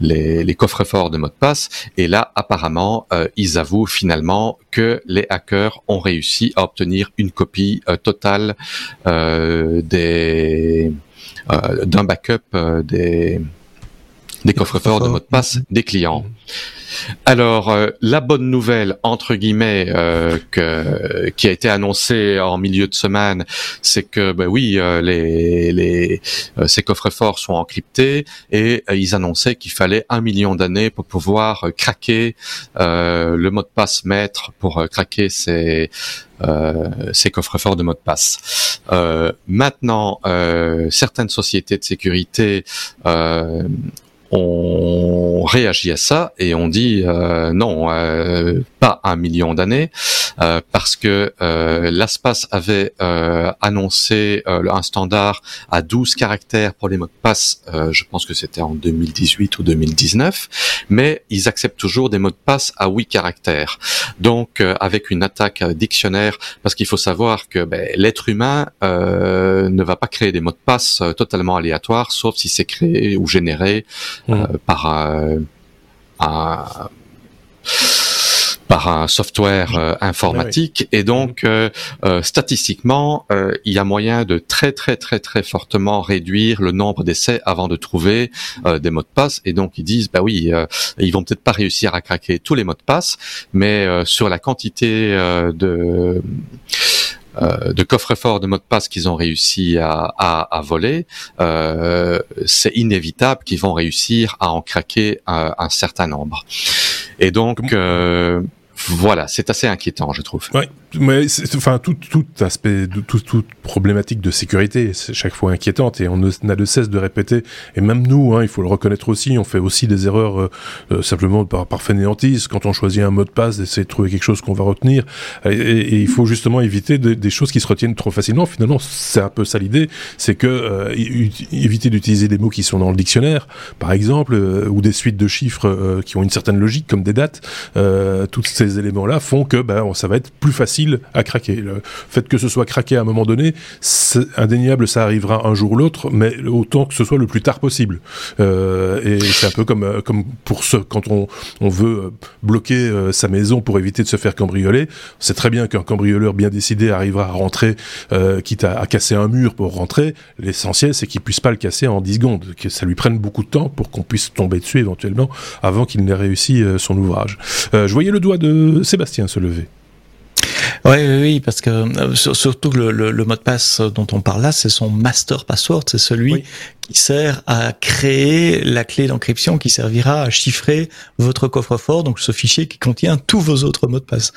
les, les coffres forts de mots de passe. Et là, apparemment, euh, ils avouent finalement que les hackers ont réussi à obtenir une copie euh, totale euh, des d'un backup des des coffres forts de mots de passe des clients. Alors, euh, la bonne nouvelle, entre guillemets, euh, que, qui a été annoncée en milieu de semaine, c'est que, ben oui, euh, les, les, ces coffres forts sont encryptés et ils annonçaient qu'il fallait un million d'années pour pouvoir craquer le mot de passe maître, pour craquer ces, ces coffres forts de mot de passe. maintenant, certaines sociétés de sécurité on réagit à ça et on dit euh, non, euh, pas un million d'années, euh, parce que l'ASPAS avait annoncé un standard à 12 caractères pour les mots de passe, je pense que c'était en 2018 ou 2019, mais ils acceptent toujours des mots de passe à 8 caractères. Donc avec une attaque dictionnaire, parce qu'il faut savoir que ben, l'être humain ne va pas créer des mots de passe totalement aléatoires, sauf si c'est créé ou généré euh, mm. par un, par un software euh, informatique. Et donc euh, statistiquement il y a moyen de très très très très fortement réduire le nombre d'essais avant de trouver des mots de passe. Et donc ils disent bah oui ils vont peut-être pas réussir à craquer tous les mots de passe mais sur la quantité de euh, de coffre-fort de mots de passe qu'ils ont réussi à, voler, euh, c'est inévitable qu'ils vont réussir à en craquer un, un certain nombre. Et donc, euh, voilà, c'est assez inquiétant, je trouve. Oui, mais enfin tout, tout aspect, tout, toute problématique de sécurité, c'est chaque fois inquiétante et on n'a de cesse de répéter. Et même nous, hein, il faut le reconnaître aussi, on fait aussi des erreurs euh, euh, simplement par, par fainéantise quand on choisit un mot de passe, d'essayer de trouver quelque chose qu'on va retenir. Et, il faut justement éviter des choses qui se retiennent trop facilement. Finalement, c'est un peu ça l'idée, c'est que euh, éviter d'utiliser des mots qui sont dans le dictionnaire, par exemple, ou des suites de chiffres qui ont une certaine logique, comme des dates. toutes ces éléments-là font que ben, ça va être plus facile à craquer. Le fait que ce soit craqué à un moment donné, indéniable, ça arrivera un jour ou l'autre, mais autant que ce soit le plus tard possible. Euh, et c'est un peu comme, euh, comme pour ce, quand on, on veut euh, bloquer sa maison pour éviter de se faire cambrioler. C'est très bien qu'un cambrioleur bien décidé arrivera à rentrer, quitte à, à, casser un mur pour rentrer. L'essentiel, c'est qu'il puisse pas le casser en 10 secondes, que ça lui prenne beaucoup de temps pour qu'on puisse tomber dessus éventuellement avant qu'il n'ait réussi son ouvrage. je voyais le doigt de Sébastien se lever. Oui, oui, oui, parce que euh, surtout le, le, mot de passe dont on parle là, c'est son master password, c'est celui qui sert à créer la clé d'encryption qui servira à chiffrer votre coffre-fort, donc ce fichier qui contient tous vos autres mots de passe.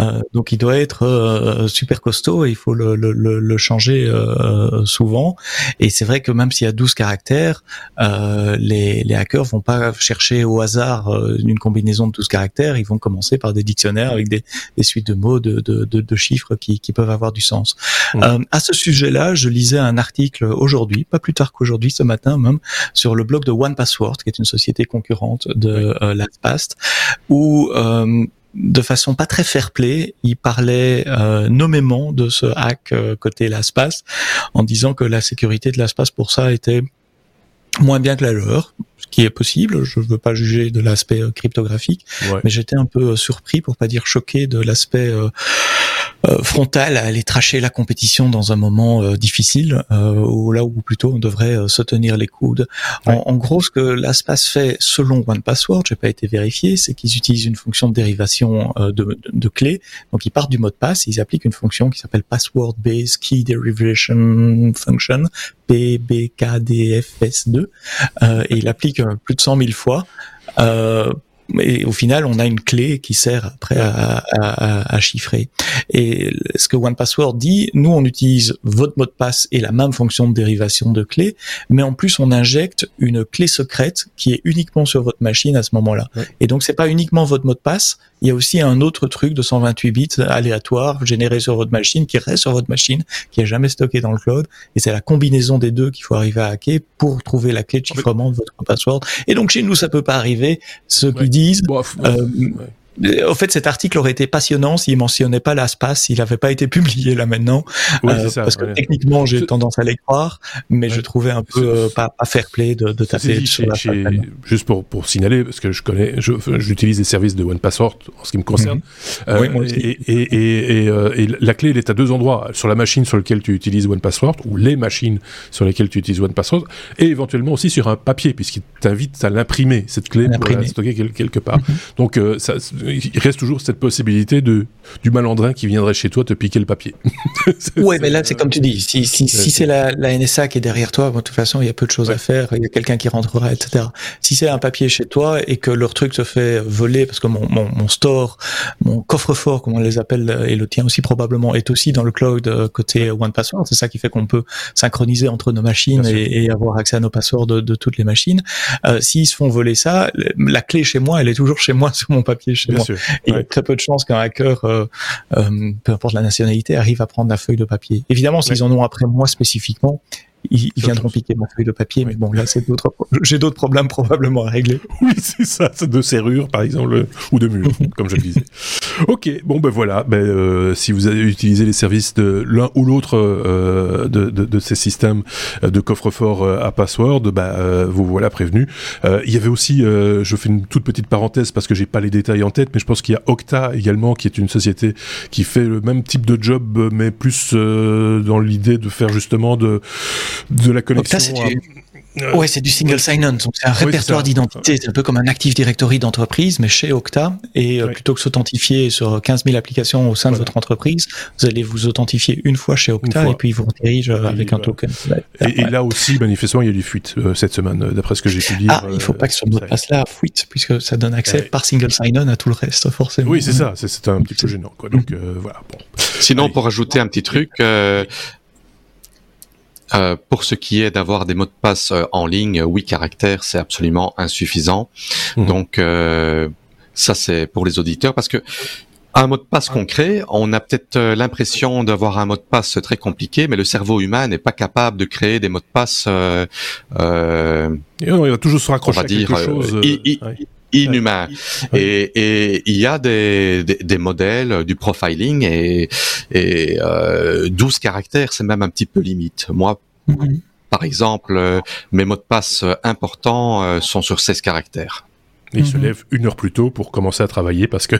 Euh, donc il doit être euh, super costaud et il faut le, le, le changer euh, souvent. Et c'est vrai que même s'il y a 12 caractères, euh, les, les hackers vont pas chercher au hasard une combinaison de 12 caractères, ils vont commencer par des dictionnaires avec des, des suites de mots, de, de, de, de chiffres qui, qui, peuvent avoir du sens. à ce sujet-là, je lisais un article aujourd'hui, pas plus tard qu'aujourd'hui, ce matin même sur le blog de One Password, qui est une société concurrente de euh, LastPass, où euh, de façon pas très fair-play, il parlait euh, nommément de ce hack côté LastPass, en disant que la sécurité de LastPass pour ça était moins bien que la leur, ce qui est possible. Je ne veux pas juger de l'aspect cryptographique, mais j'étais un peu surpris, pour pas dire choqué, de l'aspect euh, frontale à aller tracher la compétition dans un moment euh, difficile, euh, ou là où plutôt on devrait se tenir les coudes. En, gros, ce que l'ASPAS fait selon OnePassword, j'ai pas été vérifié, c'est qu'ils utilisent une fonction de dérivation de, de, de clé. Donc ils partent du mot de passe, ils appliquent une fonction qui s'appelle Password Based Key Derivation Function, PBKDFS2, et ils l'appliquent plus de 100 000 fois. Euh, et au final, on a une clé qui sert après à, à, à, chiffrer. Et ce que OnePassword dit, nous, on utilise votre mot de passe et la même fonction de dérivation de clé, mais en plus, on injecte une clé secrète qui est uniquement sur votre machine à ce moment-là. Et donc, c'est pas uniquement votre mot de passe, il y a aussi un autre truc de 128 bits aléatoire généré sur votre machine qui reste sur votre machine, qui est jamais stocké dans le cloud. Et c'est la combinaison des deux qu'il faut arriver à hacker pour trouver la clé de chiffrement de votre password. Et donc chez nous, ça peut pas arriver. Ce qui disent, euh, au fait, cet article aurait été passionnant s'il mentionnait pas l'espace, s'il n'avait pas été publié là maintenant, euh, parce que techniquement j'ai tendance à les croire, mais je trouvais un peu euh, pas, pas, fair play de, de taper sur la Juste pour, pour signaler, parce que je connais, j'utilise les services de OnePassword en ce qui me concerne, mhm. euh, et, et, et, euh, et, la clé elle est à deux endroits, sur la machine sur laquelle tu utilises OnePassword ou les machines sur lesquelles tu utilises OnePassword, et éventuellement aussi sur un papier, puisqu'il t'invite à l'imprimer cette clé pour la stocker quelque part. Mhm. Donc ça il reste toujours cette possibilité de du malandrin qui viendrait chez toi te piquer le papier. ouais, mais là c'est comme tu dis, si, si, si c'est la, la, NSA qui est derrière toi, de toute façon il y a peu de choses à faire, il y a quelqu'un qui rentrera, etc. Si c'est un papier chez toi et que leur truc se fait voler parce que mon, mon, mon store, mon coffre-fort, comme on les appelle, et le tien aussi probablement, est aussi dans le cloud euh, côté OnePassword. C'est ça qui fait qu'on peut synchroniser entre nos machines et, et, avoir accès à nos passeports de, de toutes les machines. Euh, S'ils se font voler ça, la clé chez moi, elle est toujours chez moi sur mon papier chez il y a très peu de chances qu'un hacker, euh, euh, peu importe la nationalité, arrive à prendre la feuille de papier. Évidemment, s'ils en ont après moi spécifiquement, ils, viendront piquer ma feuille de papier, mais bon, là, c'est d'autres, j'ai d'autres problèmes probablement à régler. Oui, c'est ça, c'est de serrure, par exemple, ou de mur, comme je le disais. Ok, bon, ben voilà, ben, euh, si vous avez utilisé les services de l'un ou l'autre euh, de, de, de, ces systèmes de coffre-fort euh, à password, ben, euh, vous voilà prévenu. Euh, il y avait aussi, je fais une toute petite parenthèse parce que j'ai pas les détails en tête, mais je pense qu'il y a Octa également, qui est une société qui fait le même type de job, mais plus dans l'idée de faire justement de de la connexion. Euh, ouais, c'est du single sign-on. Donc c'est un répertoire d'identité. C'est un peu comme un Active Directory d'entreprise, mais chez Okta. Et euh, plutôt que s'authentifier sur 15 000 applications au sein de votre entreprise, vous allez vous authentifier une fois chez Okta et puis ils vous redirige euh, avec un token. Et, là aussi, manifestement, il y a du fuite cette semaine, d'après ce que j'ai pu lire. Ah, il faut pas que ce mot de passe-là fuite, puisque ça donne accès par single sign-on à tout le reste, forcément. Oui, c'est ça. C'est un petit peu gênant. Quoi. Donc voilà. Bon. Sinon, pour ajouter un petit truc, euh, pour ce qui est d'avoir des mots de passe euh, en ligne, 8 caractères, c'est absolument insuffisant. Mhm. Donc euh, ça c'est pour les auditeurs parce que un mot de passe concret, on a peut-être l'impression d'avoir un mot de passe très compliqué, mais le cerveau humain n'est pas capable de créer des mots de passe. Euh, il va toujours se raccrocher à quelque chose inhumain. Et, et, il y a des, des, des, modèles du profiling et, et euh, 12 caractères, c'est même un petit peu limite. Moi, mhm. par exemple, euh, mes mots de passe importants euh, sont sur 16 caractères. Et il se mhm. lève une heure plus tôt pour commencer à travailler parce que.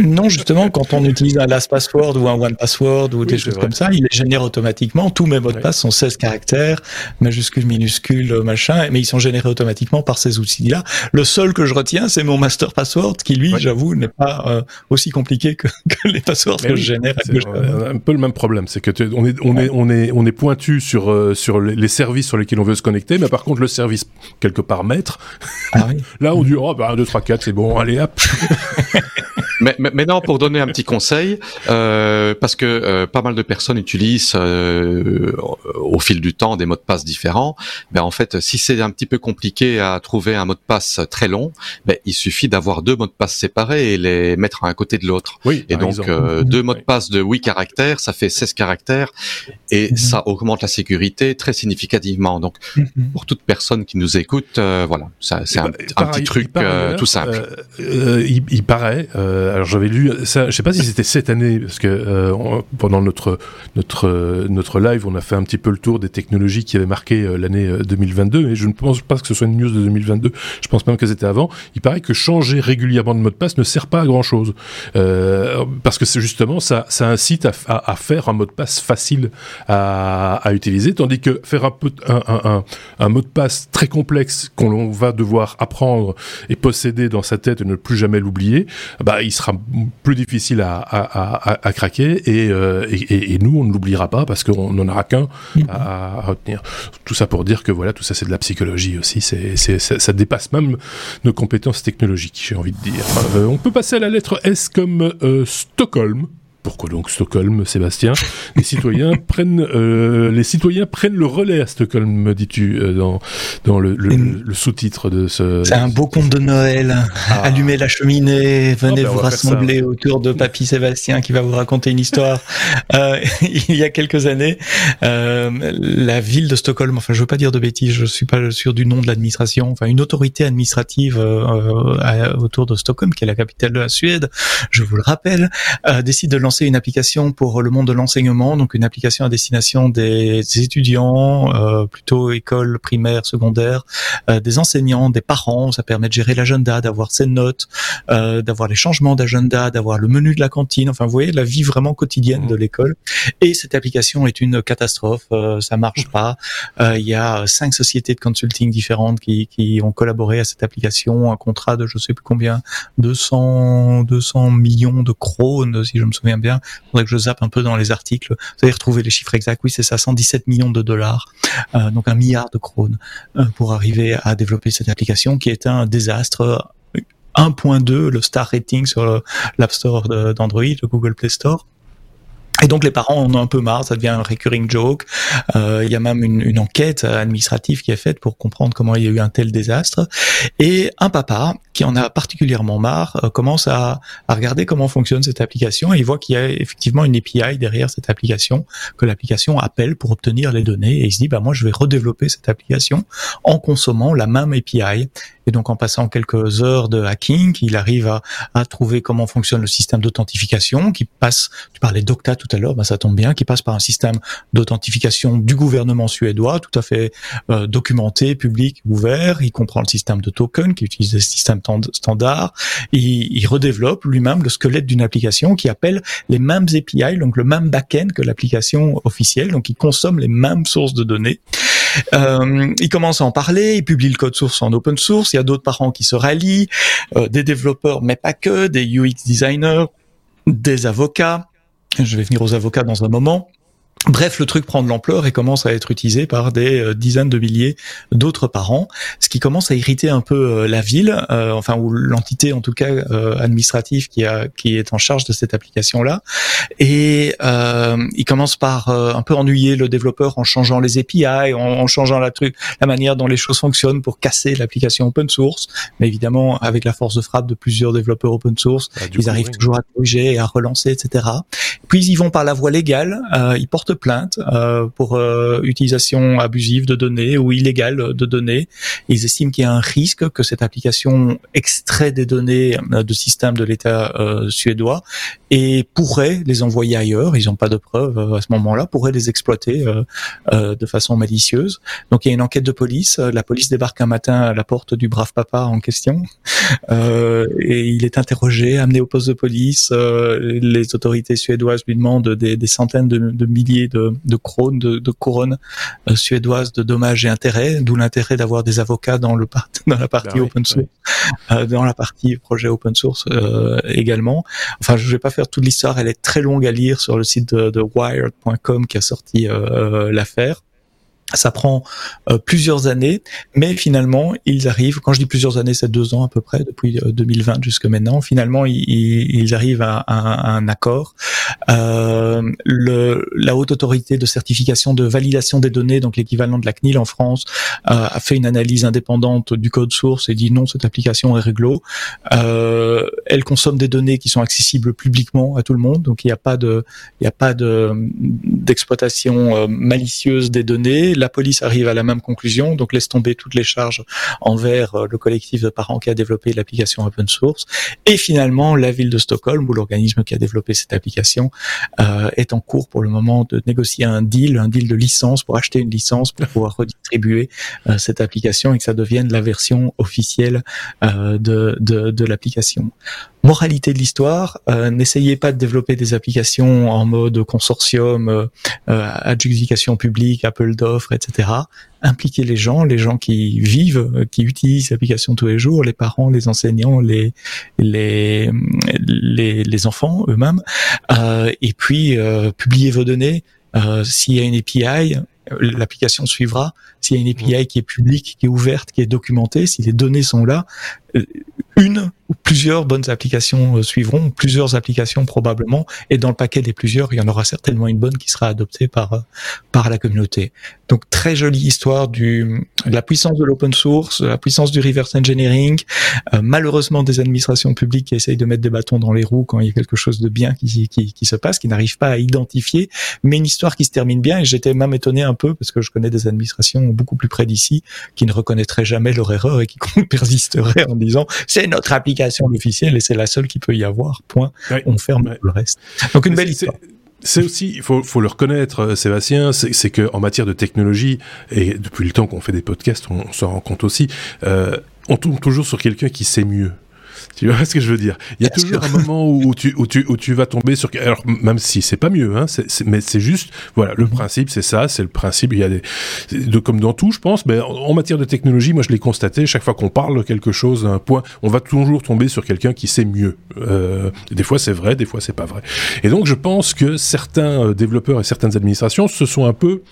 non, justement, quand on utilise un last password ou un one password ou des choses comme ça, il les génère automatiquement. Tous mes mots de passe sont 16 caractères, majuscules, minuscules, machin, mais ils sont générés automatiquement par ces outils-là. Le seul que je retiens, c'est mon master password qui, lui, j'avoue, n'est pas euh, aussi compliqué que, que les passwords que je génère. Un, peu le même problème. C'est que on est, on est, on est, on est pointu sur, euh, sur les services sur lesquels on veut se connecter, mais par contre, le service quelque part maître, ah oui. là, on dit, oh, bah, 1, 2, 3, 4, c'est bon, allez, hop. mais, mais, mais, non, pour donner un petit conseil, euh, parce que euh, pas mal de personnes utilisent euh, au fil du temps des mots de passe différents, ben en fait, si c'est un petit peu compliqué à trouver un mot de passe très long, ben, il suffit d'avoir deux mots de passe séparés et les mettre un côté de l'autre. Oui, et donc, euh, deux mots de passe de 8 caractères, ça fait 16 caractères, et mhm. ça augmente la sécurité très significativement. Donc, mhm. pour toute personne qui nous écoute, euh, voilà, c'est un, un, petit truc euh, tout simple. Il, il, paraît. Alors j'avais lu ça. Je sais pas si c'était cette année parce que pendant notre notre notre live, on a fait un petit peu le tour des technologies qui avaient marqué l'année 2022. Mais je ne pense pas que ce soit une news de 2022. Je pense même que c'était avant. Il paraît que changer régulièrement de mot de passe ne sert pas à grand chose parce que c'est justement ça ça incite à, faire un mot de passe facile à, utiliser, tandis que faire un, peu, un, un mot de passe très complexe qu'on va devoir apprendre et posséder dans sa tête et ne plus jamais l'oublier, bah il, sera plus difficile à, à, à, à craquer et, et, et, nous on ne l'oubliera pas parce qu'on n'en aura qu'un mm-hmm. à, retenir. Tout ça pour dire que voilà, tout ça c'est de la psychologie aussi. C'est, ça, ça, dépasse même nos compétences technologiques, j'ai envie de dire. on peut passer à la lettre S comme Stockholm. Pourquoi donc Stockholm, Sébastien Les citoyens prennent euh, les citoyens prennent le relais à Stockholm, me dis-tu euh, dans dans le, le, sous-titre de ce. C'est un beau conte de Noël. Ah. Allumez la cheminée, venez ah, ben, vous rassembler autour de Papy Sébastien qui va vous raconter une histoire. euh, il y a quelques années, euh, la ville de Stockholm, enfin je veux pas dire de bêtises, je suis pas sûr du nom de l'administration, enfin une autorité administrative euh, autour de Stockholm, qui est la capitale de la Suède, je vous le rappelle, décide de lancer une application pour le monde de l'enseignement, donc une application à destination des, étudiants, euh, plutôt école primaire, secondaire, euh, des enseignants, des parents. Ça permet de gérer l'agenda, d'avoir ses notes, euh, d'avoir les changements d'agenda, d'avoir le menu de la cantine. Enfin, vous voyez la vie vraiment quotidienne de mmh. l'école. Et cette application est une catastrophe. ça marche pas. Il y a cinq sociétés de consulting différentes qui, qui ont collaboré à cette application. Un contrat de je sais plus combien, 200 200 millions de krones si je me souviens bien. Faudrait que je zappe un peu dans les articles. Vous allez retrouver les chiffres exacts. Oui, c'est ça, 117 millions de dollars, euh, donc un milliard de krones euh, pour arriver à développer cette application qui est un désastre. 1.2 le star rating sur l'App Store d'Android, le Google Play Store. Et donc les parents en ont un peu marre, ça devient un recurring joke. Euh, il y a même une, une, enquête administrative qui est faite pour comprendre comment il y a eu un tel désastre. Et un papa qui en a particulièrement marre euh, commence à, à, regarder comment fonctionne cette application et il voit qu'il y a effectivement une API derrière cette application que l'application appelle pour obtenir les données et il se dit bah moi je vais redévelopper cette application en consommant la même API et donc en passant quelques heures de hacking, il arrive à, à trouver comment fonctionne le système d'authentification qui passe, tu parlais d'Octa tout à l'heure, ben ça tombe bien, qui passe par un système d'authentification du gouvernement suédois, tout à fait euh, documenté, public, ouvert. Il comprend le système de token qui utilise des systèmes standards. Il, il redéveloppe lui-même le squelette d'une application qui appelle les mêmes API, donc le même backend que l'application officielle, donc il consomme les mêmes sources de données. Euh, il commence à en parler, il publie le code source en open source, il y a d'autres parents qui se rallient, euh, des développeurs, mais pas que, des UX designers, des avocats. Je vais venir aux avocats dans un moment. Bref, le truc prend de l'ampleur et commence à être utilisé par des euh, dizaines de milliers d'autres parents, ce qui commence à irriter un peu euh, la ville, euh, enfin ou l'entité en tout cas administrative qui a qui est en charge de cette application-là. Et il commence par un peu ennuyer le développeur en changeant les API, en, changeant la truc, la manière dont les choses fonctionnent pour casser l'application open source. Mais évidemment, avec la force de frappe de plusieurs développeurs open source, ah, ils arrivent toujours à corriger et à relancer, etc. Puis ils vont par la voie légale, ils portent plainte euh, pour euh, utilisation abusive de données ou illégale de données. Ils estiment qu'il y a un risque que cette application extrait des données euh, de système de l'État suédois et pourrait les envoyer ailleurs. Ils n'ont pas de preuves à ce moment-là, pourrait les exploiter de façon malicieuse. Donc il y a une enquête de police. La police débarque un matin à la porte du brave papa en question et il est interrogé, amené au poste de police. les autorités suédoises lui demandent des, des centaines de, de milliers de, de de, de couronnes euh, suédoises de dommages et intérêts, d'où l'intérêt d'avoir des avocats dans le dans la partie bah open source, euh, dans la partie projet open source euh, également. Enfin, je vais pas faire toute l'histoire, elle est très longue à lire sur le site de, de Wired.com qui a sorti l'affaire. Ça prend euh, plusieurs années, mais finalement, ils arrivent, quand je dis plusieurs années, c'est deux ans à peu près, depuis 2020 euh, jusqu'à maintenant, finalement, ils, ils arrivent à, à, un accord. Euh, le, la haute autorité de certification de validation des données, donc l'équivalent de la CNIL en France, euh, a fait une analyse indépendante du code source et dit non, cette application est réglo. Euh, elle consomme des données qui sont accessibles publiquement à tout le monde, donc il n'y a pas de, il n'y a pas de d'exploitation malicieuse des données la police arrive à la même conclusion, donc laisse tomber toutes les charges envers euh, le collectif de parents qui a développé l'application open source. Et finalement, la ville de Stockholm, ou l'organisme qui a développé cette application, euh, est en cours pour le moment de négocier un deal, un deal de licence pour acheter une licence pour pouvoir redistribuer euh, cette application et que ça devienne la version officielle de, de, de l'application. Moralité de l'histoire, euh, n'essayez pas de développer des applications en mode consortium, euh, euh, adjudication publique, Apple d'offres, chiffres, etc. Impliquer les gens, les gens qui vivent, qui utilisent l'application tous les jours, les parents, les enseignants, les les les, les enfants eux-mêmes, euh, et puis euh, publier vos données. Euh, S'il y a une API, l'application suivra. S'il y a une API qui est publique, qui est ouverte, qui est documentée, si les données sont là, euh, une plusieurs bonnes applications euh, suivront, plusieurs applications probablement, et dans le paquet des plusieurs, il y en aura certainement une bonne qui sera adoptée par euh, par la communauté. Donc très jolie histoire du de la puissance de l'open source, la puissance du reverse engineering, euh, malheureusement des administrations publiques qui essayent de mettre des bâtons dans les roues quand il y a quelque chose de bien qui qui, qui se passe, qui n'arrivent pas à identifier, mais une histoire qui se termine bien. Et j'étais même étonné un peu parce que je connais des administrations beaucoup plus près d'ici qui ne reconnaîtraient jamais leur erreur et qui persisteraient en disant c'est notre application officielle et c'est la seule qui peut y avoir. Point. On ferme le reste. Donc une belle histoire. C'est aussi, il faut, faut le reconnaître, euh, Sébastien, c'est que en matière de technologie, et depuis le temps qu'on fait des podcasts, on, s'en rend compte aussi, euh, on tombe toujours sur quelqu'un qui sait mieux. Tu vois ce que je veux dire? Il y a toujours un moment où tu, où, tu, où tu vas tomber sur... Alors, même si c'est pas mieux, hein, mais c'est juste... Voilà, le principe, c'est ça, c'est le principe. Il y a des... De, comme dans tout, je pense, mais en, matière de technologie, moi, je l'ai constaté, chaque fois qu'on parle de quelque chose, d'un point, on va toujours tomber sur quelqu'un qui sait mieux. Euh, des fois, c'est vrai, des fois, c'est pas vrai. Et donc, je pense que certains euh, développeurs et certaines administrations se sont un peu,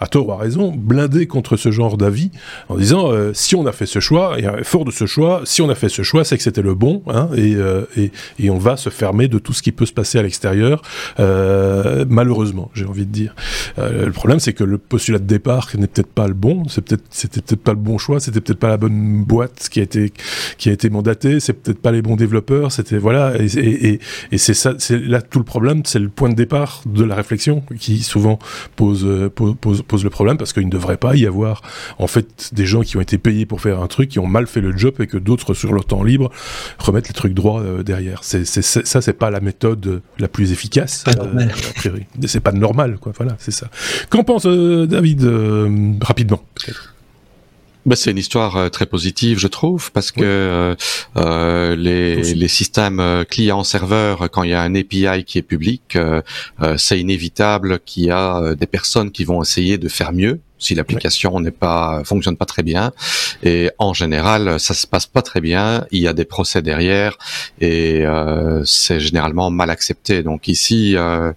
à tort ou à raison, blindés contre ce genre d'avis, en disant, euh, si on a fait ce choix, et fort de ce choix, si on a fait ce choix, c'est que c'était le bon Hein, euh, et, et, on va se fermer de tout ce qui peut se passer à l'extérieur, euh, malheureusement, j'ai envie de dire. Euh, le problème, c'est que le postulat de départ n'est peut-être pas le bon, c'est peut-être, c'était peut-être pas le bon choix, c'était peut-être pas la bonne boîte qui a été, qui a été mandatée, c'est peut-être pas les bons développeurs, c'était voilà, et, et, c'est ça, c'est là tout le problème, c'est le point de départ de la réflexion qui souvent pose, pose, pose, le problème parce qu'il ne devrait pas y avoir en fait des gens qui ont été payés pour faire un truc, qui ont mal fait le job et que d'autres sur leur temps libre remettre les trucs droits euh, derrière. C'est, c'est, ça, c'est pas la méthode la plus efficace. Euh, a priori. C'est pas normal, quoi. Voilà, c'est ça. Qu'en pense euh, David rapidement, peut-être? Bah, c'est une histoire très positive, je trouve, parce que euh, les, les, systèmes client-serveur, quand il y a un API qui est public, c'est inévitable qu'il y a des personnes qui vont essayer de faire mieux si l'application n'est pas fonctionne pas très bien. Et en général, ça se passe pas très bien. Il y a des procès derrière et euh, c'est généralement mal accepté. Donc ici, euh,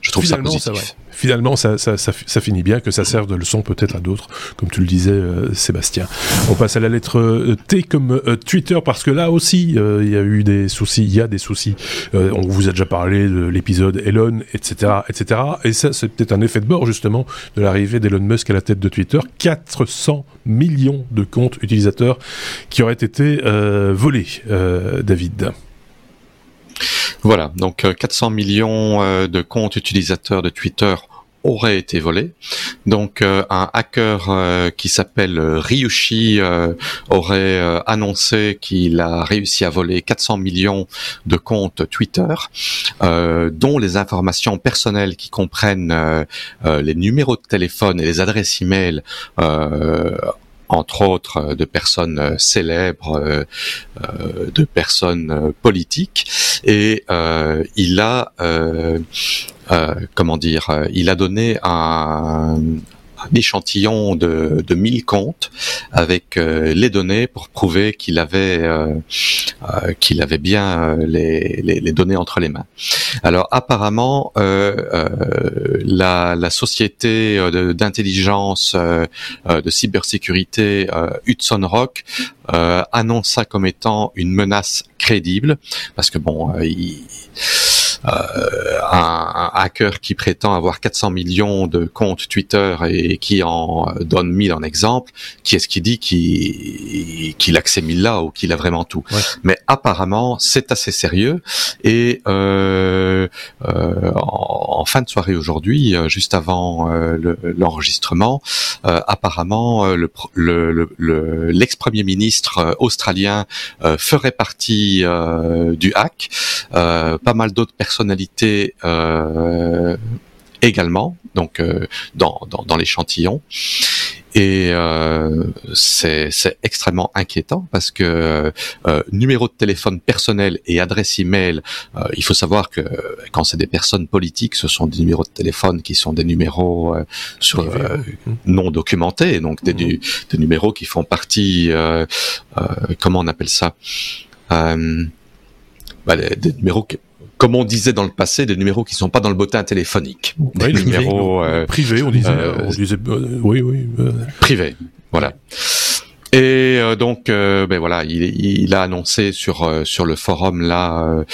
je trouve ça positif finalement, ça, ça, ça, ça, finit bien, que ça serve de leçon peut-être à d'autres, comme tu le disais, euh, Sébastien. On passe à la lettre euh, T comme euh, Twitter, parce que là aussi, il y a eu des soucis, il y a des soucis. on vous a déjà parlé de l'épisode Elon, etc., etc. Et ça, c'est peut-être un effet de bord, justement, de l'arrivée d'Elon Musk à la tête de Twitter. 400 millions de comptes utilisateurs qui auraient été volés, David. Voilà, donc 400 euh, millions euh, de comptes utilisateurs de Twitter auraient été volés. Donc euh, un hacker qui s'appelle Ryushi aurait annoncé qu'il a réussi à voler 400 millions de comptes Twitter, dont les informations personnelles qui comprennent les numéros de téléphone et les adresses e-mail entre autres euh, de personnes euh, célèbres, euh, de personnes politiques, et il a, comment dire, il a donné un, un échantillon de, de 1000 comptes avec euh, les données pour prouver qu'il avait euh, euh, qu'il avait bien les, les, données entre les mains. Alors apparemment, la, la, société d'intelligence de, cybersécurité Hudson Rock annonce ça comme étant une menace crédible parce que bon, il un, hacker qui prétend avoir 400 millions de comptes Twitter et qui en donne 1000 en exemple, qui est-ce qui dit qu'il a que ces 1000 là ou qu'il a vraiment tout. Mais apparemment, c'est assez sérieux. Et euh, euh, en, fin de soirée aujourd'hui, euh, juste avant euh, l'enregistrement, apparemment le l'ex-premier ministre australien ferait partie du hack. pas mal d'autres personnes personnalités euh, également, donc euh, dans, dans, l'échantillon. et euh, c'est extrêmement inquiétant parce que euh, numéro de téléphone personnel et adresse email, euh, il faut savoir que quand c'est des personnes politiques, ce sont des numéros de téléphone qui sont des numéros sur, non documentés, donc des, mmh. des, numéros qui font partie, comment on appelle ça bah, des, des numéros qui, comme on disait dans le passé, des numéros qui sont pas dans le bottin téléphonique. des numéros euh, privés, on disait. Euh, on disait euh, oui, oui. Privés, voilà. Et donc, ben voilà, il, il, a annoncé sur sur le forum là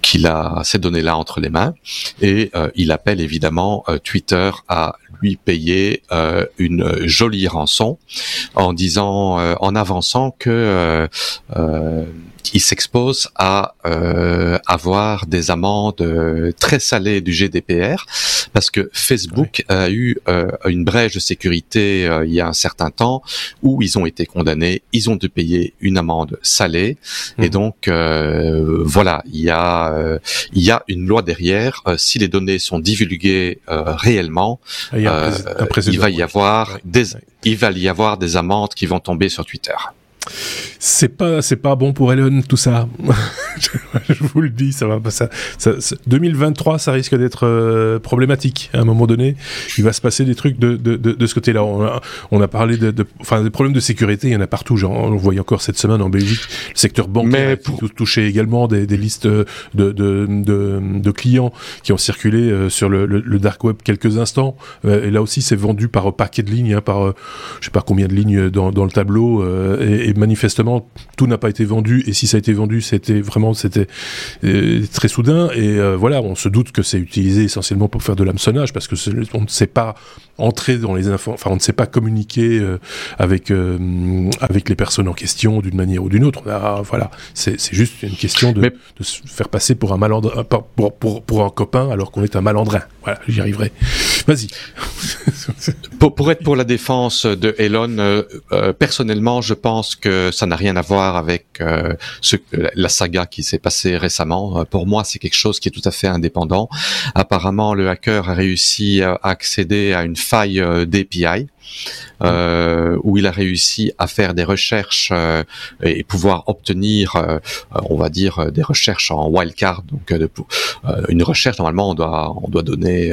qu'il a ces données-là entre les mains, et il appelle évidemment Twitter à lui payer une jolie rançon en disant, en avançant que il s'expose à euh, avoir des amendes euh, très salées du GDPR parce que Facebook a eu euh, une brèche de sécurité il y a un certain temps où ils ont été condamnés, ils ont dû payer une amende salée et mhm. donc voilà, il y a il y a une loi derrière. si les données sont divulguées réellement, ah, il, va y avoir des il va y avoir des amendes qui vont tomber sur Twitter. C'est pas, c'est pas bon pour Elon tout ça. je vous le dis, ça va pas ça, 2023, ça risque d'être euh, problématique à un moment donné. Il va se passer des trucs de, de, de, de ce côté-là. On a, on a parlé de, enfin, des problèmes de sécurité. Il y en a partout. Genre, on voit encore cette semaine en Belgique, le secteur bancaire Mais touché également des, des listes de, de, de, clients qui ont circulé euh, sur le, le, dark web quelques instants. Euh, et là aussi, c'est vendu par paquet de lignes, hein, par je sais pas combien de lignes dans, dans le tableau. et, et manifestement, tout n'a pas été vendu. Et si ça a été vendu, c'était vraiment c'était euh, très soudain. Et euh, voilà, on se doute que c'est utilisé essentiellement pour faire de l'hameçonnage parce que on ne sait pas entrer dans les infos, enfin on ne sait pas communiquer euh, avec avec les personnes en question d'une manière ou d'une autre. voilà, c'est juste une question de, de, se faire passer pour un malandrin, pour, pour, pour un copain alors qu'on est un malandrin. Voilà, j'y arriverai. Vas-y. pour, pour, être pour la défense de Elon, euh, euh, personnellement, je pense que ça n'a rien à voir avec euh, ce, la saga qui s'est passée récemment. Pour moi, c'est quelque chose qui est tout à fait indépendant. Apparemment, le hacker a réussi à accéder à une faille d'API euh, où il a réussi à faire des recherches euh, et pouvoir obtenir, euh, on va dire, des recherches en wildcard. Donc, de, une recherche normalement, on doit, on doit donner,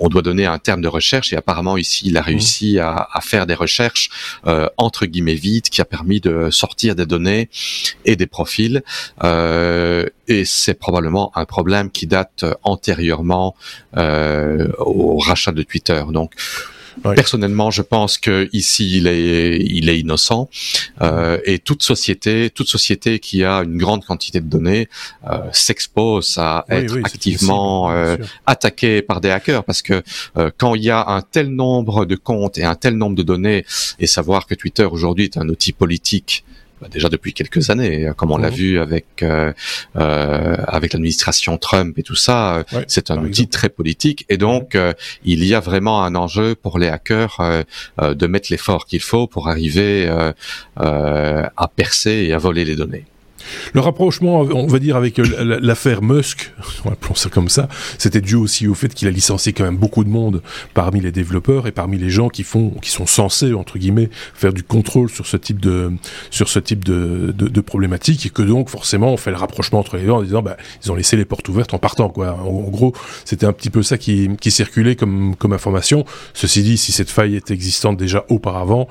on doit donner un terme de recherche. Et apparemment ici, il a réussi à, à faire des recherches entre guillemets vides, qui a permis de sortir des données et des profils. et c'est probablement un problème qui date antérieurement au rachat de Twitter. Donc Personnellement, je pense que ici il est il est innocent. Euh, et toute société toute société qui a une grande quantité de données euh, s'expose à être activement euh, attaquée par des hackers. Parce que euh, quand il y a un tel nombre de comptes et un tel nombre de données et savoir que Twitter aujourd'hui est un outil politique déjà depuis quelques années, comme on l'a mhm. vu avec euh, euh, avec l'administration Trump et tout ça. c'est un outil très politique et donc euh, il y a vraiment un enjeu pour les hackers euh, de mettre l'effort qu'il faut pour arriver à percer et à voler les données. Le rapprochement, on va dire, avec euh, l'affaire Musk, appelons ça comme ça, c'était dû aussi au fait qu'il a licencié quand même beaucoup de monde parmi les développeurs et parmi les gens qui font, qui sont censés entre guillemets faire du contrôle sur ce type de, sur ce type de, de, problématique et que donc forcément on fait le rapprochement entre les deux en disant bah ils ont laissé les portes ouvertes en partant quoi. En, gros, c'était un petit peu ça qui, qui circulait comme comme information. Ceci dit, si cette faille est existante déjà auparavant,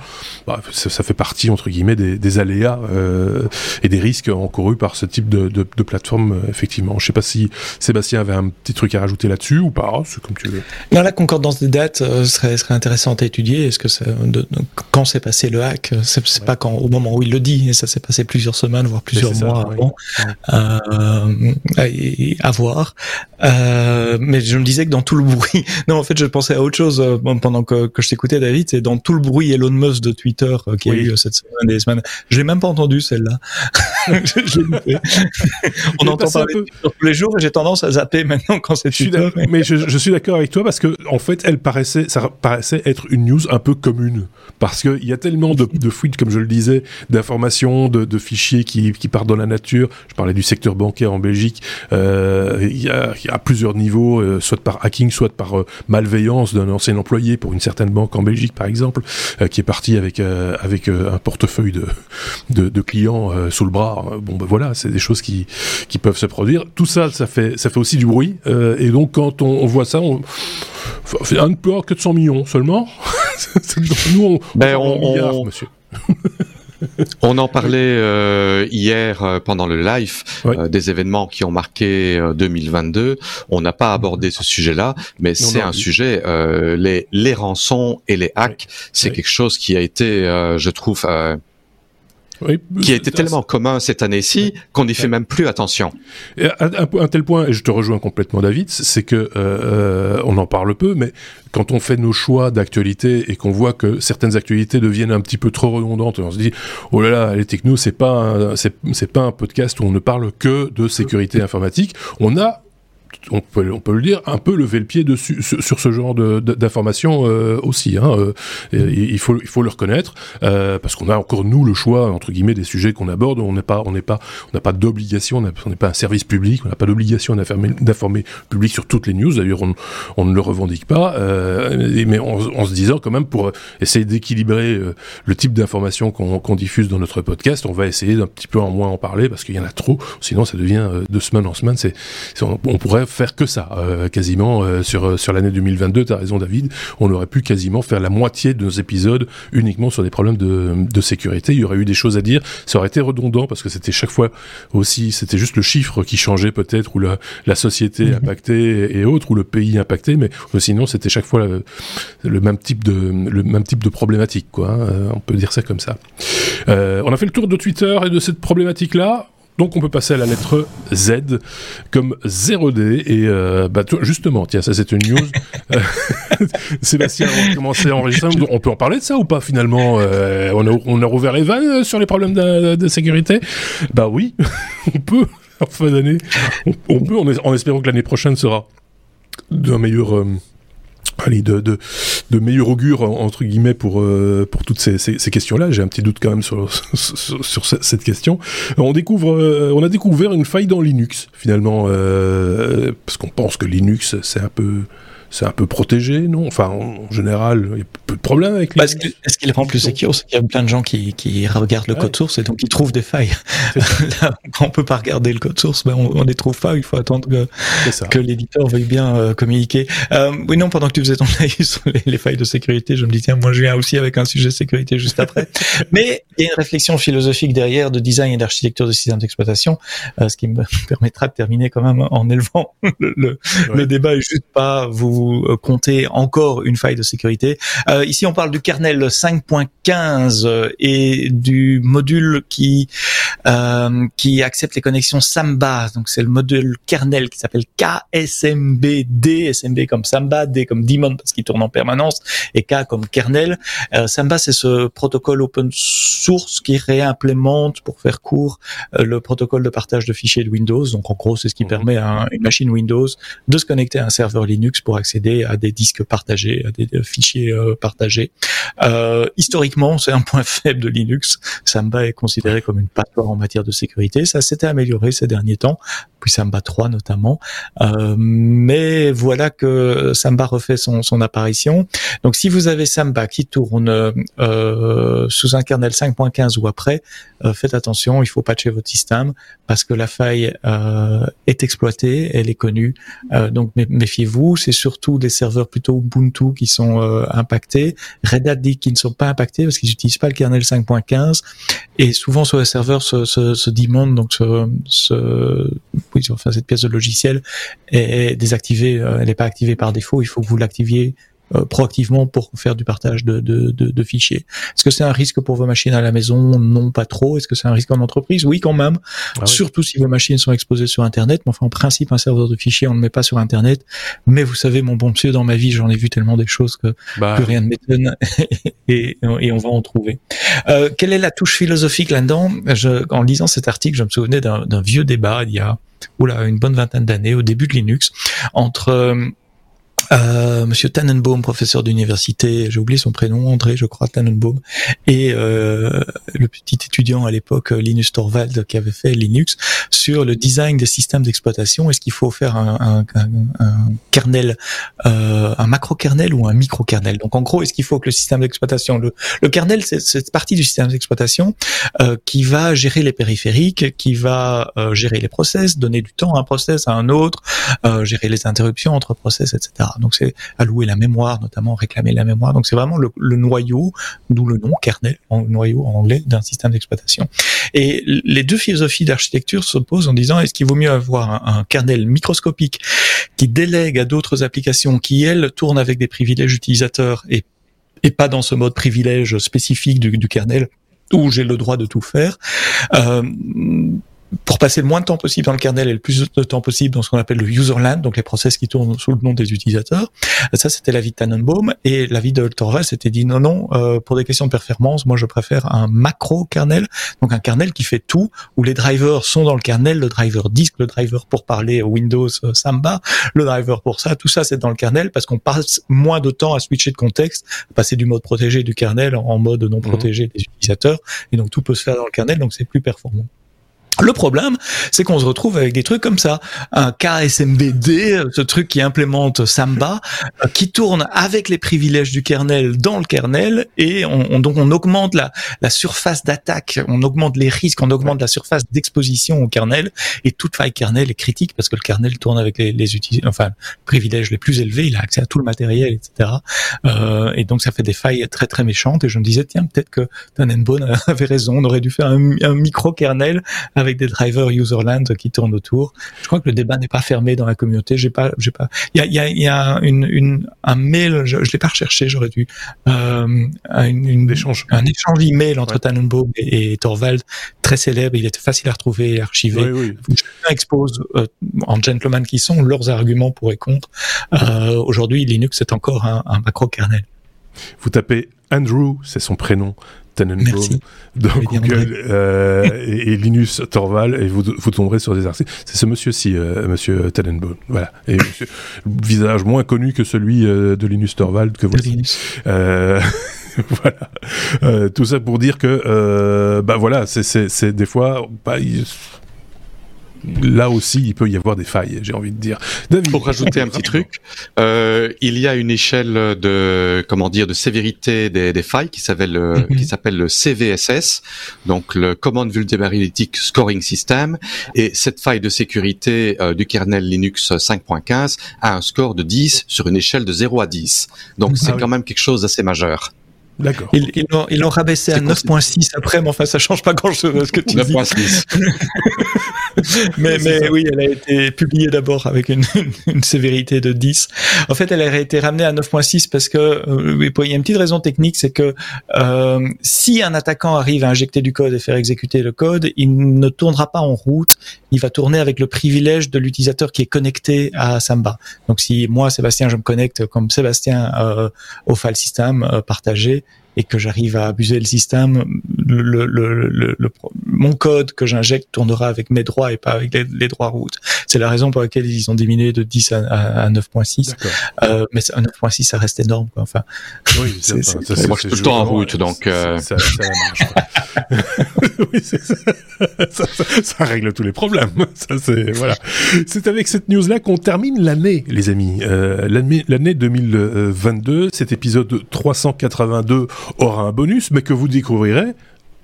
bah, ça, fait partie entre guillemets des, des aléas euh, et des risques encouru par ce type de, de, de plateforme, euh, effectivement. Je sais pas si Sébastien avait un petit truc à rajouter là-dessus ou pas, c'est comme tu veux. Non, la concordance des dates euh, serait, serait intéressante à étudier. Est-ce que ça, de, quand s'est passé le hack C'est pas quand, au moment où il le dit, et ça s'est passé plusieurs semaines, voire plusieurs mois avant. Euh, à voir. Euh, mais je me disais que dans tout le bruit, non, en fait, je pensais à autre chose euh, pendant que, que je t'écoutais, David. C'est dans tout le bruit Elon Musk de Twitter qui a eu cette semaine, des semaines. Je l'ai même pas entendu celle-là. On entend parler tous les jours et j'ai tendance à zapper maintenant quand c'est Twitter. Mais je, je suis d'accord avec toi parce que en fait, elle paraissait, ça paraissait être une news un peu commune parce qu'il y a tellement de, de, fuites, comme je le disais, d'informations, de, de, fichiers qui, qui, partent dans la nature. Je parlais du secteur bancaire en Belgique. Euh, il, y a, il, y a, plusieurs niveaux, euh, soit par hacking, soit par euh, malveillance d'un ancien employé pour une certaine banque en Belgique, par exemple, euh, qui est parti avec avec un portefeuille de de, de clients sous le bras. Bon, ben voilà, c'est des choses qui qui peuvent se produire. Tout ça, ça fait ça fait aussi du bruit. et donc quand on, on voit ça, on un peu que de 100 millions seulement. Nous, on, ben, on, monsieur. On en parlait euh, hier euh, pendant le live euh, des événements qui ont marqué 2022. On n'a pas abordé ce sujet-là, mais c'est un sujet. les les rançons et les hacks, c'est quelque chose qui a été, je trouve qui a été tellement commun cette année-ci qu'on n'y fait même plus attention. Et un, un, tel point, et je te rejoins complètement David, c'est que euh, euh, on en parle peu, mais quand on fait nos choix d'actualité et qu'on voit que certaines actualités deviennent un petit peu trop redondantes, on se dit oh là là, les technos, c'est pas c'est pas un podcast où on ne parle que de sécurité informatique. On a on peut, on peut le dire, un peu lever le pied dessus sur, ce genre d'informations euh, aussi. Hein, euh, il faut, il faut le reconnaître euh, parce qu'on a encore nous le choix entre guillemets des sujets qu'on aborde. On n'est pas, on n'est pas, on n'a pas d'obligation, on n'est pas un service public, on n'a pas d'obligation d'informer le public sur toutes les news. D'ailleurs, on, ne le revendique pas, mais en, se disant quand même pour essayer d'équilibrer le type d'informations qu'on diffuse dans notre podcast, on va essayer d'un petit peu en moins en parler parce qu'il y en a trop. Sinon, ça devient de semaine en semaine. C'est, on pourrait faire que ça, euh, quasiment euh, sur euh, sur l'année 2022. T'as raison, David. On aurait pu quasiment faire la moitié de nos épisodes uniquement sur des problèmes de, de sécurité. Il y aurait eu des choses à dire. Ça aurait été redondant parce que c'était chaque fois aussi, c'était juste le chiffre qui changeait peut-être ou la, la société mhm. impactée et autres ou le pays impacté, mais sinon c'était chaque fois le, même type de le même type de problématique, quoi. Hein. on peut dire ça comme ça. on a fait le tour de Twitter et de cette problématique là. Donc on peut passer à la lettre Z comme 0D et euh, bah, justement tiens ça c'est une news. Sébastien on va commencer à enregistrer. On peut en parler de ça ou pas finalement euh, on, a, on a rouvert les vannes sur les problèmes de, sécurité? Bah oui on peut en fin d'année. On, peut en, espérant que l'année prochaine sera d'un meilleur euh, allez, de, de meilleur augure entre guillemets pour euh, pour toutes ces, questions-là. J'ai un petit doute quand même sur, sur, sur cette question. On découvre, euh, on a découvert une faille dans Linux finalement, euh, parce qu'on pense que Linux c'est un peu c'est un peu protégé, non? Enfin, en général, il y a peu de problèmes avec les. Est-ce qu'il rend plus secure Il y a plein de gens qui, qui regardent le code source et donc ils trouvent des failles. Là, quand on peut pas regarder le code source, ben on, on les trouve pas. Il faut attendre que, que l'éditeur veuille bien euh, communiquer. Euh, oui, non, pendant que tu faisais ton live sur les, failles de sécurité, je me dis tiens, moi je viens aussi avec un sujet de sécurité juste après. Mais il y a une réflexion philosophique derrière de design et d'architecture de système d'exploitation, euh, ce qui me permettra de terminer quand même en élevant le, le, le débat et juste pas vous euh, compter encore une faille de sécurité. Euh, ici, on parle du kernel 5.15 euh, et du module qui euh, qui accepte les connexions Samba. Donc c'est le module kernel qui s'appelle KSMBD, SMB comme Samba, D comme daemon parce qu'il tourne en permanence et K comme kernel. Euh, Samba c'est ce protocole open source qui réimplémente pour faire court le protocole de partage de fichiers de Windows. Donc en gros c'est ce qui mhm. permet à une machine Windows de se connecter à un serveur Linux pour accéder à des disques partagés, à des fichiers euh, partagés. Euh, historiquement, c'est un point faible de Linux. Samba est considéré comme une passoire en matière de sécurité. Ça s'était amélioré ces derniers temps, puis Samba 3 notamment. Euh, mais voilà que Samba refait son, son, apparition. Donc si vous avez Samba qui tourne euh, sous un kernel 5.15 ou après, euh, faites attention, il faut patcher votre système parce que la faille euh, est exploitée, elle est connue. donc méfiez-vous. C'est surtout des serveurs plutôt Ubuntu qui sont impactés. Red Hat dit qu'ils ne sont pas impactés parce qu'ils n'utilisent pas le kernel 5.15 et souvent sur les serveurs ce, ce, ce daemon, donc ce, cette pièce de logiciel est désactivée, euh, elle n'est pas activée par défaut. Il faut que vous l'activiez proactivement pour faire du partage de, de, de, de fichiers. Est-ce que c'est un risque pour vos machines à la maison? Non, pas trop. Est-ce que c'est un risque en entreprise? Oui, quand même. Ah Surtout si vos machines sont exposées sur Internet. Mais enfin, en principe, un serveur de fichiers, on ne le met pas sur Internet. Mais vous savez, mon bon monsieur, dans ma vie, j'en ai vu tellement des choses que bah, plus rien ne m'étonne et, et, on va en trouver. Euh, quelle est la touche philosophique là-dedans? En lisant cet article, je me souvenais d'un vieux débat il y a oula, une bonne vingtaine d'années, au début de Linux, entre euh, Monsieur Tannenbaum, professeur d'université, j'ai oublié son prénom, André, je crois, Tannenbaum, et euh, le petit étudiant à l'époque, Linus Torvald, qui avait fait Linux, sur le design des systèmes d'exploitation. Est-ce qu'il faut faire un, un, un, kernel, euh, un macro-kernel ou un micro-kernel? Donc en gros, est-ce qu'il faut que le système d'exploitation, le, le kernel, c'est cette partie du système d'exploitation euh, qui va gérer les périphériques, qui va euh, gérer les process, donner du temps à un process, à un autre, euh, gérer les interruptions entre process, etc. Donc c'est allouer la mémoire, notamment réclamer la mémoire. Donc c'est vraiment le, noyau, d'où le nom kernel, en, noyau en anglais d'un système d'exploitation. Et les deux philosophies d'architecture s'opposent en disant est-ce qu'il vaut mieux avoir un, kernel microscopique qui délègue à d'autres applications qui elles tournent avec des privilèges utilisateurs et pas dans ce mode privilège spécifique du, du kernel où j'ai le droit de tout faire. Euh, pour passer le moins de temps possible dans le kernel et le plus de temps possible dans ce qu'on appelle le userland, donc les process qui tournent sous le nom des utilisateurs. Ça, c'était l'avis de Tannenbaum. Et l'avis de Torvalds s'était dit non, non, euh, pour des questions de performance, moi je préfère un macro kernel, donc un kernel qui fait tout, où les drivers sont dans le kernel, le driver disk, le driver pour parler Windows euh, Samba, le driver pour ça, tout ça c'est dans le kernel parce qu'on passe moins de temps à switcher de contexte, passer du mode protégé du kernel en mode non mhm. protégé des utilisateurs, et donc tout peut se faire dans le kernel, donc c'est plus performant. Le problème, c'est qu'on se retrouve avec des trucs comme ça, un KSMBD, ce truc qui implémente Samba, euh, qui tourne avec les privilèges du kernel dans le kernel, et on, donc on augmente la, la surface d'attaque, on augmente les risques, on augmente la surface d'exposition au kernel, et toute faille kernel est critique parce que le kernel tourne avec les, les enfin privilèges les plus élevés, il a accès à tout le matériel, etc. Euh, et donc ça fait des failles très très méchantes. Et je me disais tiens peut-être que Tannenbaum avait raison, on aurait dû faire un, un micro kernel avec des drivers userland qui tournent autour. Je crois que le débat n'est pas fermé dans la communauté. J'ai pas, j'ai pas. Il y a, y a, y a une, une, un mail. Je, je l'ai pas recherché. J'aurais dû. Euh, une, une, échange. Un échange email entre ouais. Tannenbaum et, et, Torvald très célèbre. Il était facile à retrouver et archiver. Oui, oui. expose euh, en gentleman qui sont leurs arguments pour et contre. Euh, Aujourd'hui, Linux est encore un, un macro kernel. Vous tapez Andrew, c'est son prénom, Tannenbaum dans Google euh, et, et, Linus Torvald et vous, vous tomberez sur des articles. C'est ce monsieur-ci, euh, monsieur Tannenbaum. Voilà. Et monsieur, visage moins connu que celui euh, de Linus Torvald que voici. Voilà. Tout ça pour dire que, bah voilà, c'est des fois, bah, là aussi, il peut y avoir des failles, j'ai envie de dire. David. Pour rajouter un petit truc, euh, il y a une échelle de, comment dire, de sévérité des, des failles qui s'appelle mm -hmm. qui s'appelle le CVSS, donc le Command Vulnerability Scoring System, et cette faille de sécurité euh, du kernel Linux 5.15 a un score de 10 sur une échelle de 0 à 10. Donc ah c'est oui. quand même quelque chose d'assez majeur. D'accord. Ils, ils l'ont rabaissé à 9.6 après, mais enfin, ça change pas grand-chose à ce que tu 9. dis. mais mais oui, elle a été publiée d'abord avec une, une, sévérité de 10. En fait, elle a été ramenée à 9.6 parce que euh, il y a une petite raison technique, c'est que euh, si un attaquant arrive à injecter du code et faire exécuter le code, il ne tournera pas en route, il va tourner avec le privilège de l'utilisateur qui est connecté à Samba. Donc si moi, Sébastien, je me connecte comme Sébastien euh, au file system euh, partagé, et que j'arrive à abuser le système, le, le, le, mon code que j'injecte tournera avec mes droits et pas avec les, les droits route. C'est la raison pour laquelle ils ont diminué de 10 à, à, 9.6. Euh, mais à 9.6, ça reste énorme. Quoi. Enfin, oui, c'est, c'est, c'est, moi, je suis tout le temps en route, donc... Euh... Ça, ça, marche, oui, ça, ça, ça, règle tous les problèmes. Ça, c'est, voilà. c'est avec cette news-là qu'on termine l'année, les amis. Euh, l'année, l'année 2022, cet épisode 382 aura un bonus, mais que vous découvrirez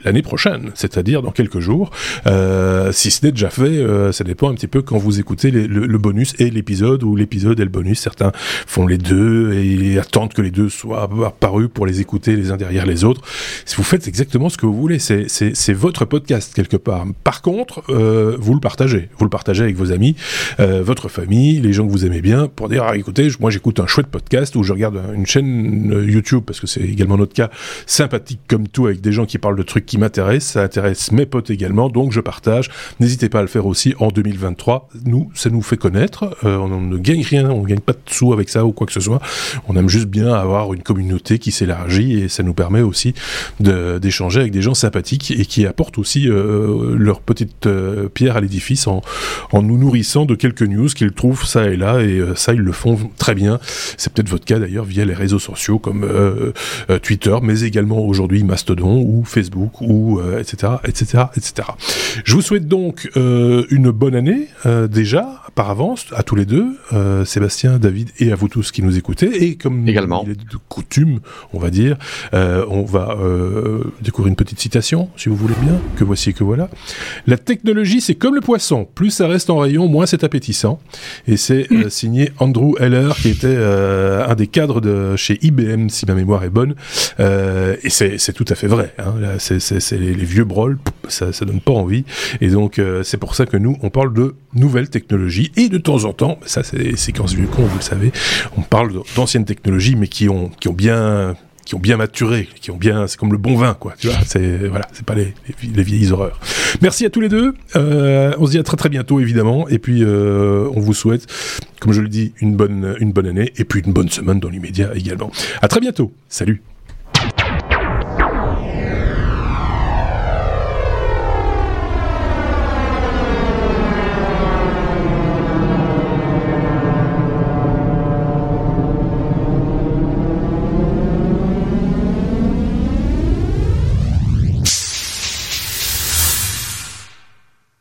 l'année prochaine, c'est-à-dire dans quelques jours. Euh, si ce n'est déjà fait, euh, ça dépend un petit peu quand vous écoutez le, bonus et l'épisode, ou l'épisode et le bonus. Certains font les deux et attendent que les deux soient apparus pour les écouter les uns derrière les autres. Si vous faites exactement ce que vous voulez, c'est votre podcast quelque part. Par contre, euh, vous le partagez. Vous le partagez avec vos amis, votre famille, les gens que vous aimez bien, pour dire, ah, écoutez, moi j'écoute un chouette podcast ou je regarde une chaîne YouTube, parce que c'est également notre cas, sympathique comme tout, avec des gens qui parlent de trucs qui m'intéressent, ça intéresse mes potes également, donc je partage. N'hésitez pas à le faire aussi en 2023. Nous, ça nous fait connaître. Euh, on ne gagne rien, on ne gagne pas de sous avec ça ou quoi que ce soit. On aime juste bien avoir une communauté qui s'élargit et ça nous permet aussi d'échanger avec des gens sympathiques et qui apportent aussi euh, leur petite euh, pierre à l'édifice en, en, nous nourrissant de quelques news qu'ils trouvent ça et là et ça ils le font très bien. C'est peut-être votre cas d'ailleurs via les réseaux sociaux comme Twitter, mais également aujourd'hui Mastodon ou Facebook ou etc etc etc. Je vous souhaite donc euh, une bonne année euh, déjà par avance à tous les deux, euh, Sébastien, David et à vous tous qui nous écoutez. Et comme également il est de coutume, on va dire, on va découvrir une petite citation, si vous voulez bien, que voici et que voilà. La technologie, c'est comme le poisson. Plus ça reste en rayon, moins c'est appétissant. Et c'est signé Andrew Heller, qui était un des cadres de chez IBM, si ma mémoire est bonne. et c'est tout à fait vrai. Hein. C'est les, les, vieux brols, ça, ça donne pas envie. Et donc, euh, c'est pour ça que nous, on parle de nouvelles technologies. Et de temps en temps, ça c'est les séquences vieux con, vous le savez, on parle d'anciennes technologies, mais qui ont, qui ont bien qui ont bien maturé, qui ont bien, c'est comme le bon vin, quoi. Tu vois, c'est voilà, c'est pas les, les, vieilles horreurs. Merci à tous les deux. Euh, on se dit à très très bientôt, évidemment. Et puis, euh, on vous souhaite, comme je le dis, une bonne une bonne année et puis une bonne semaine dans l'immédiat également. À très bientôt. Salut.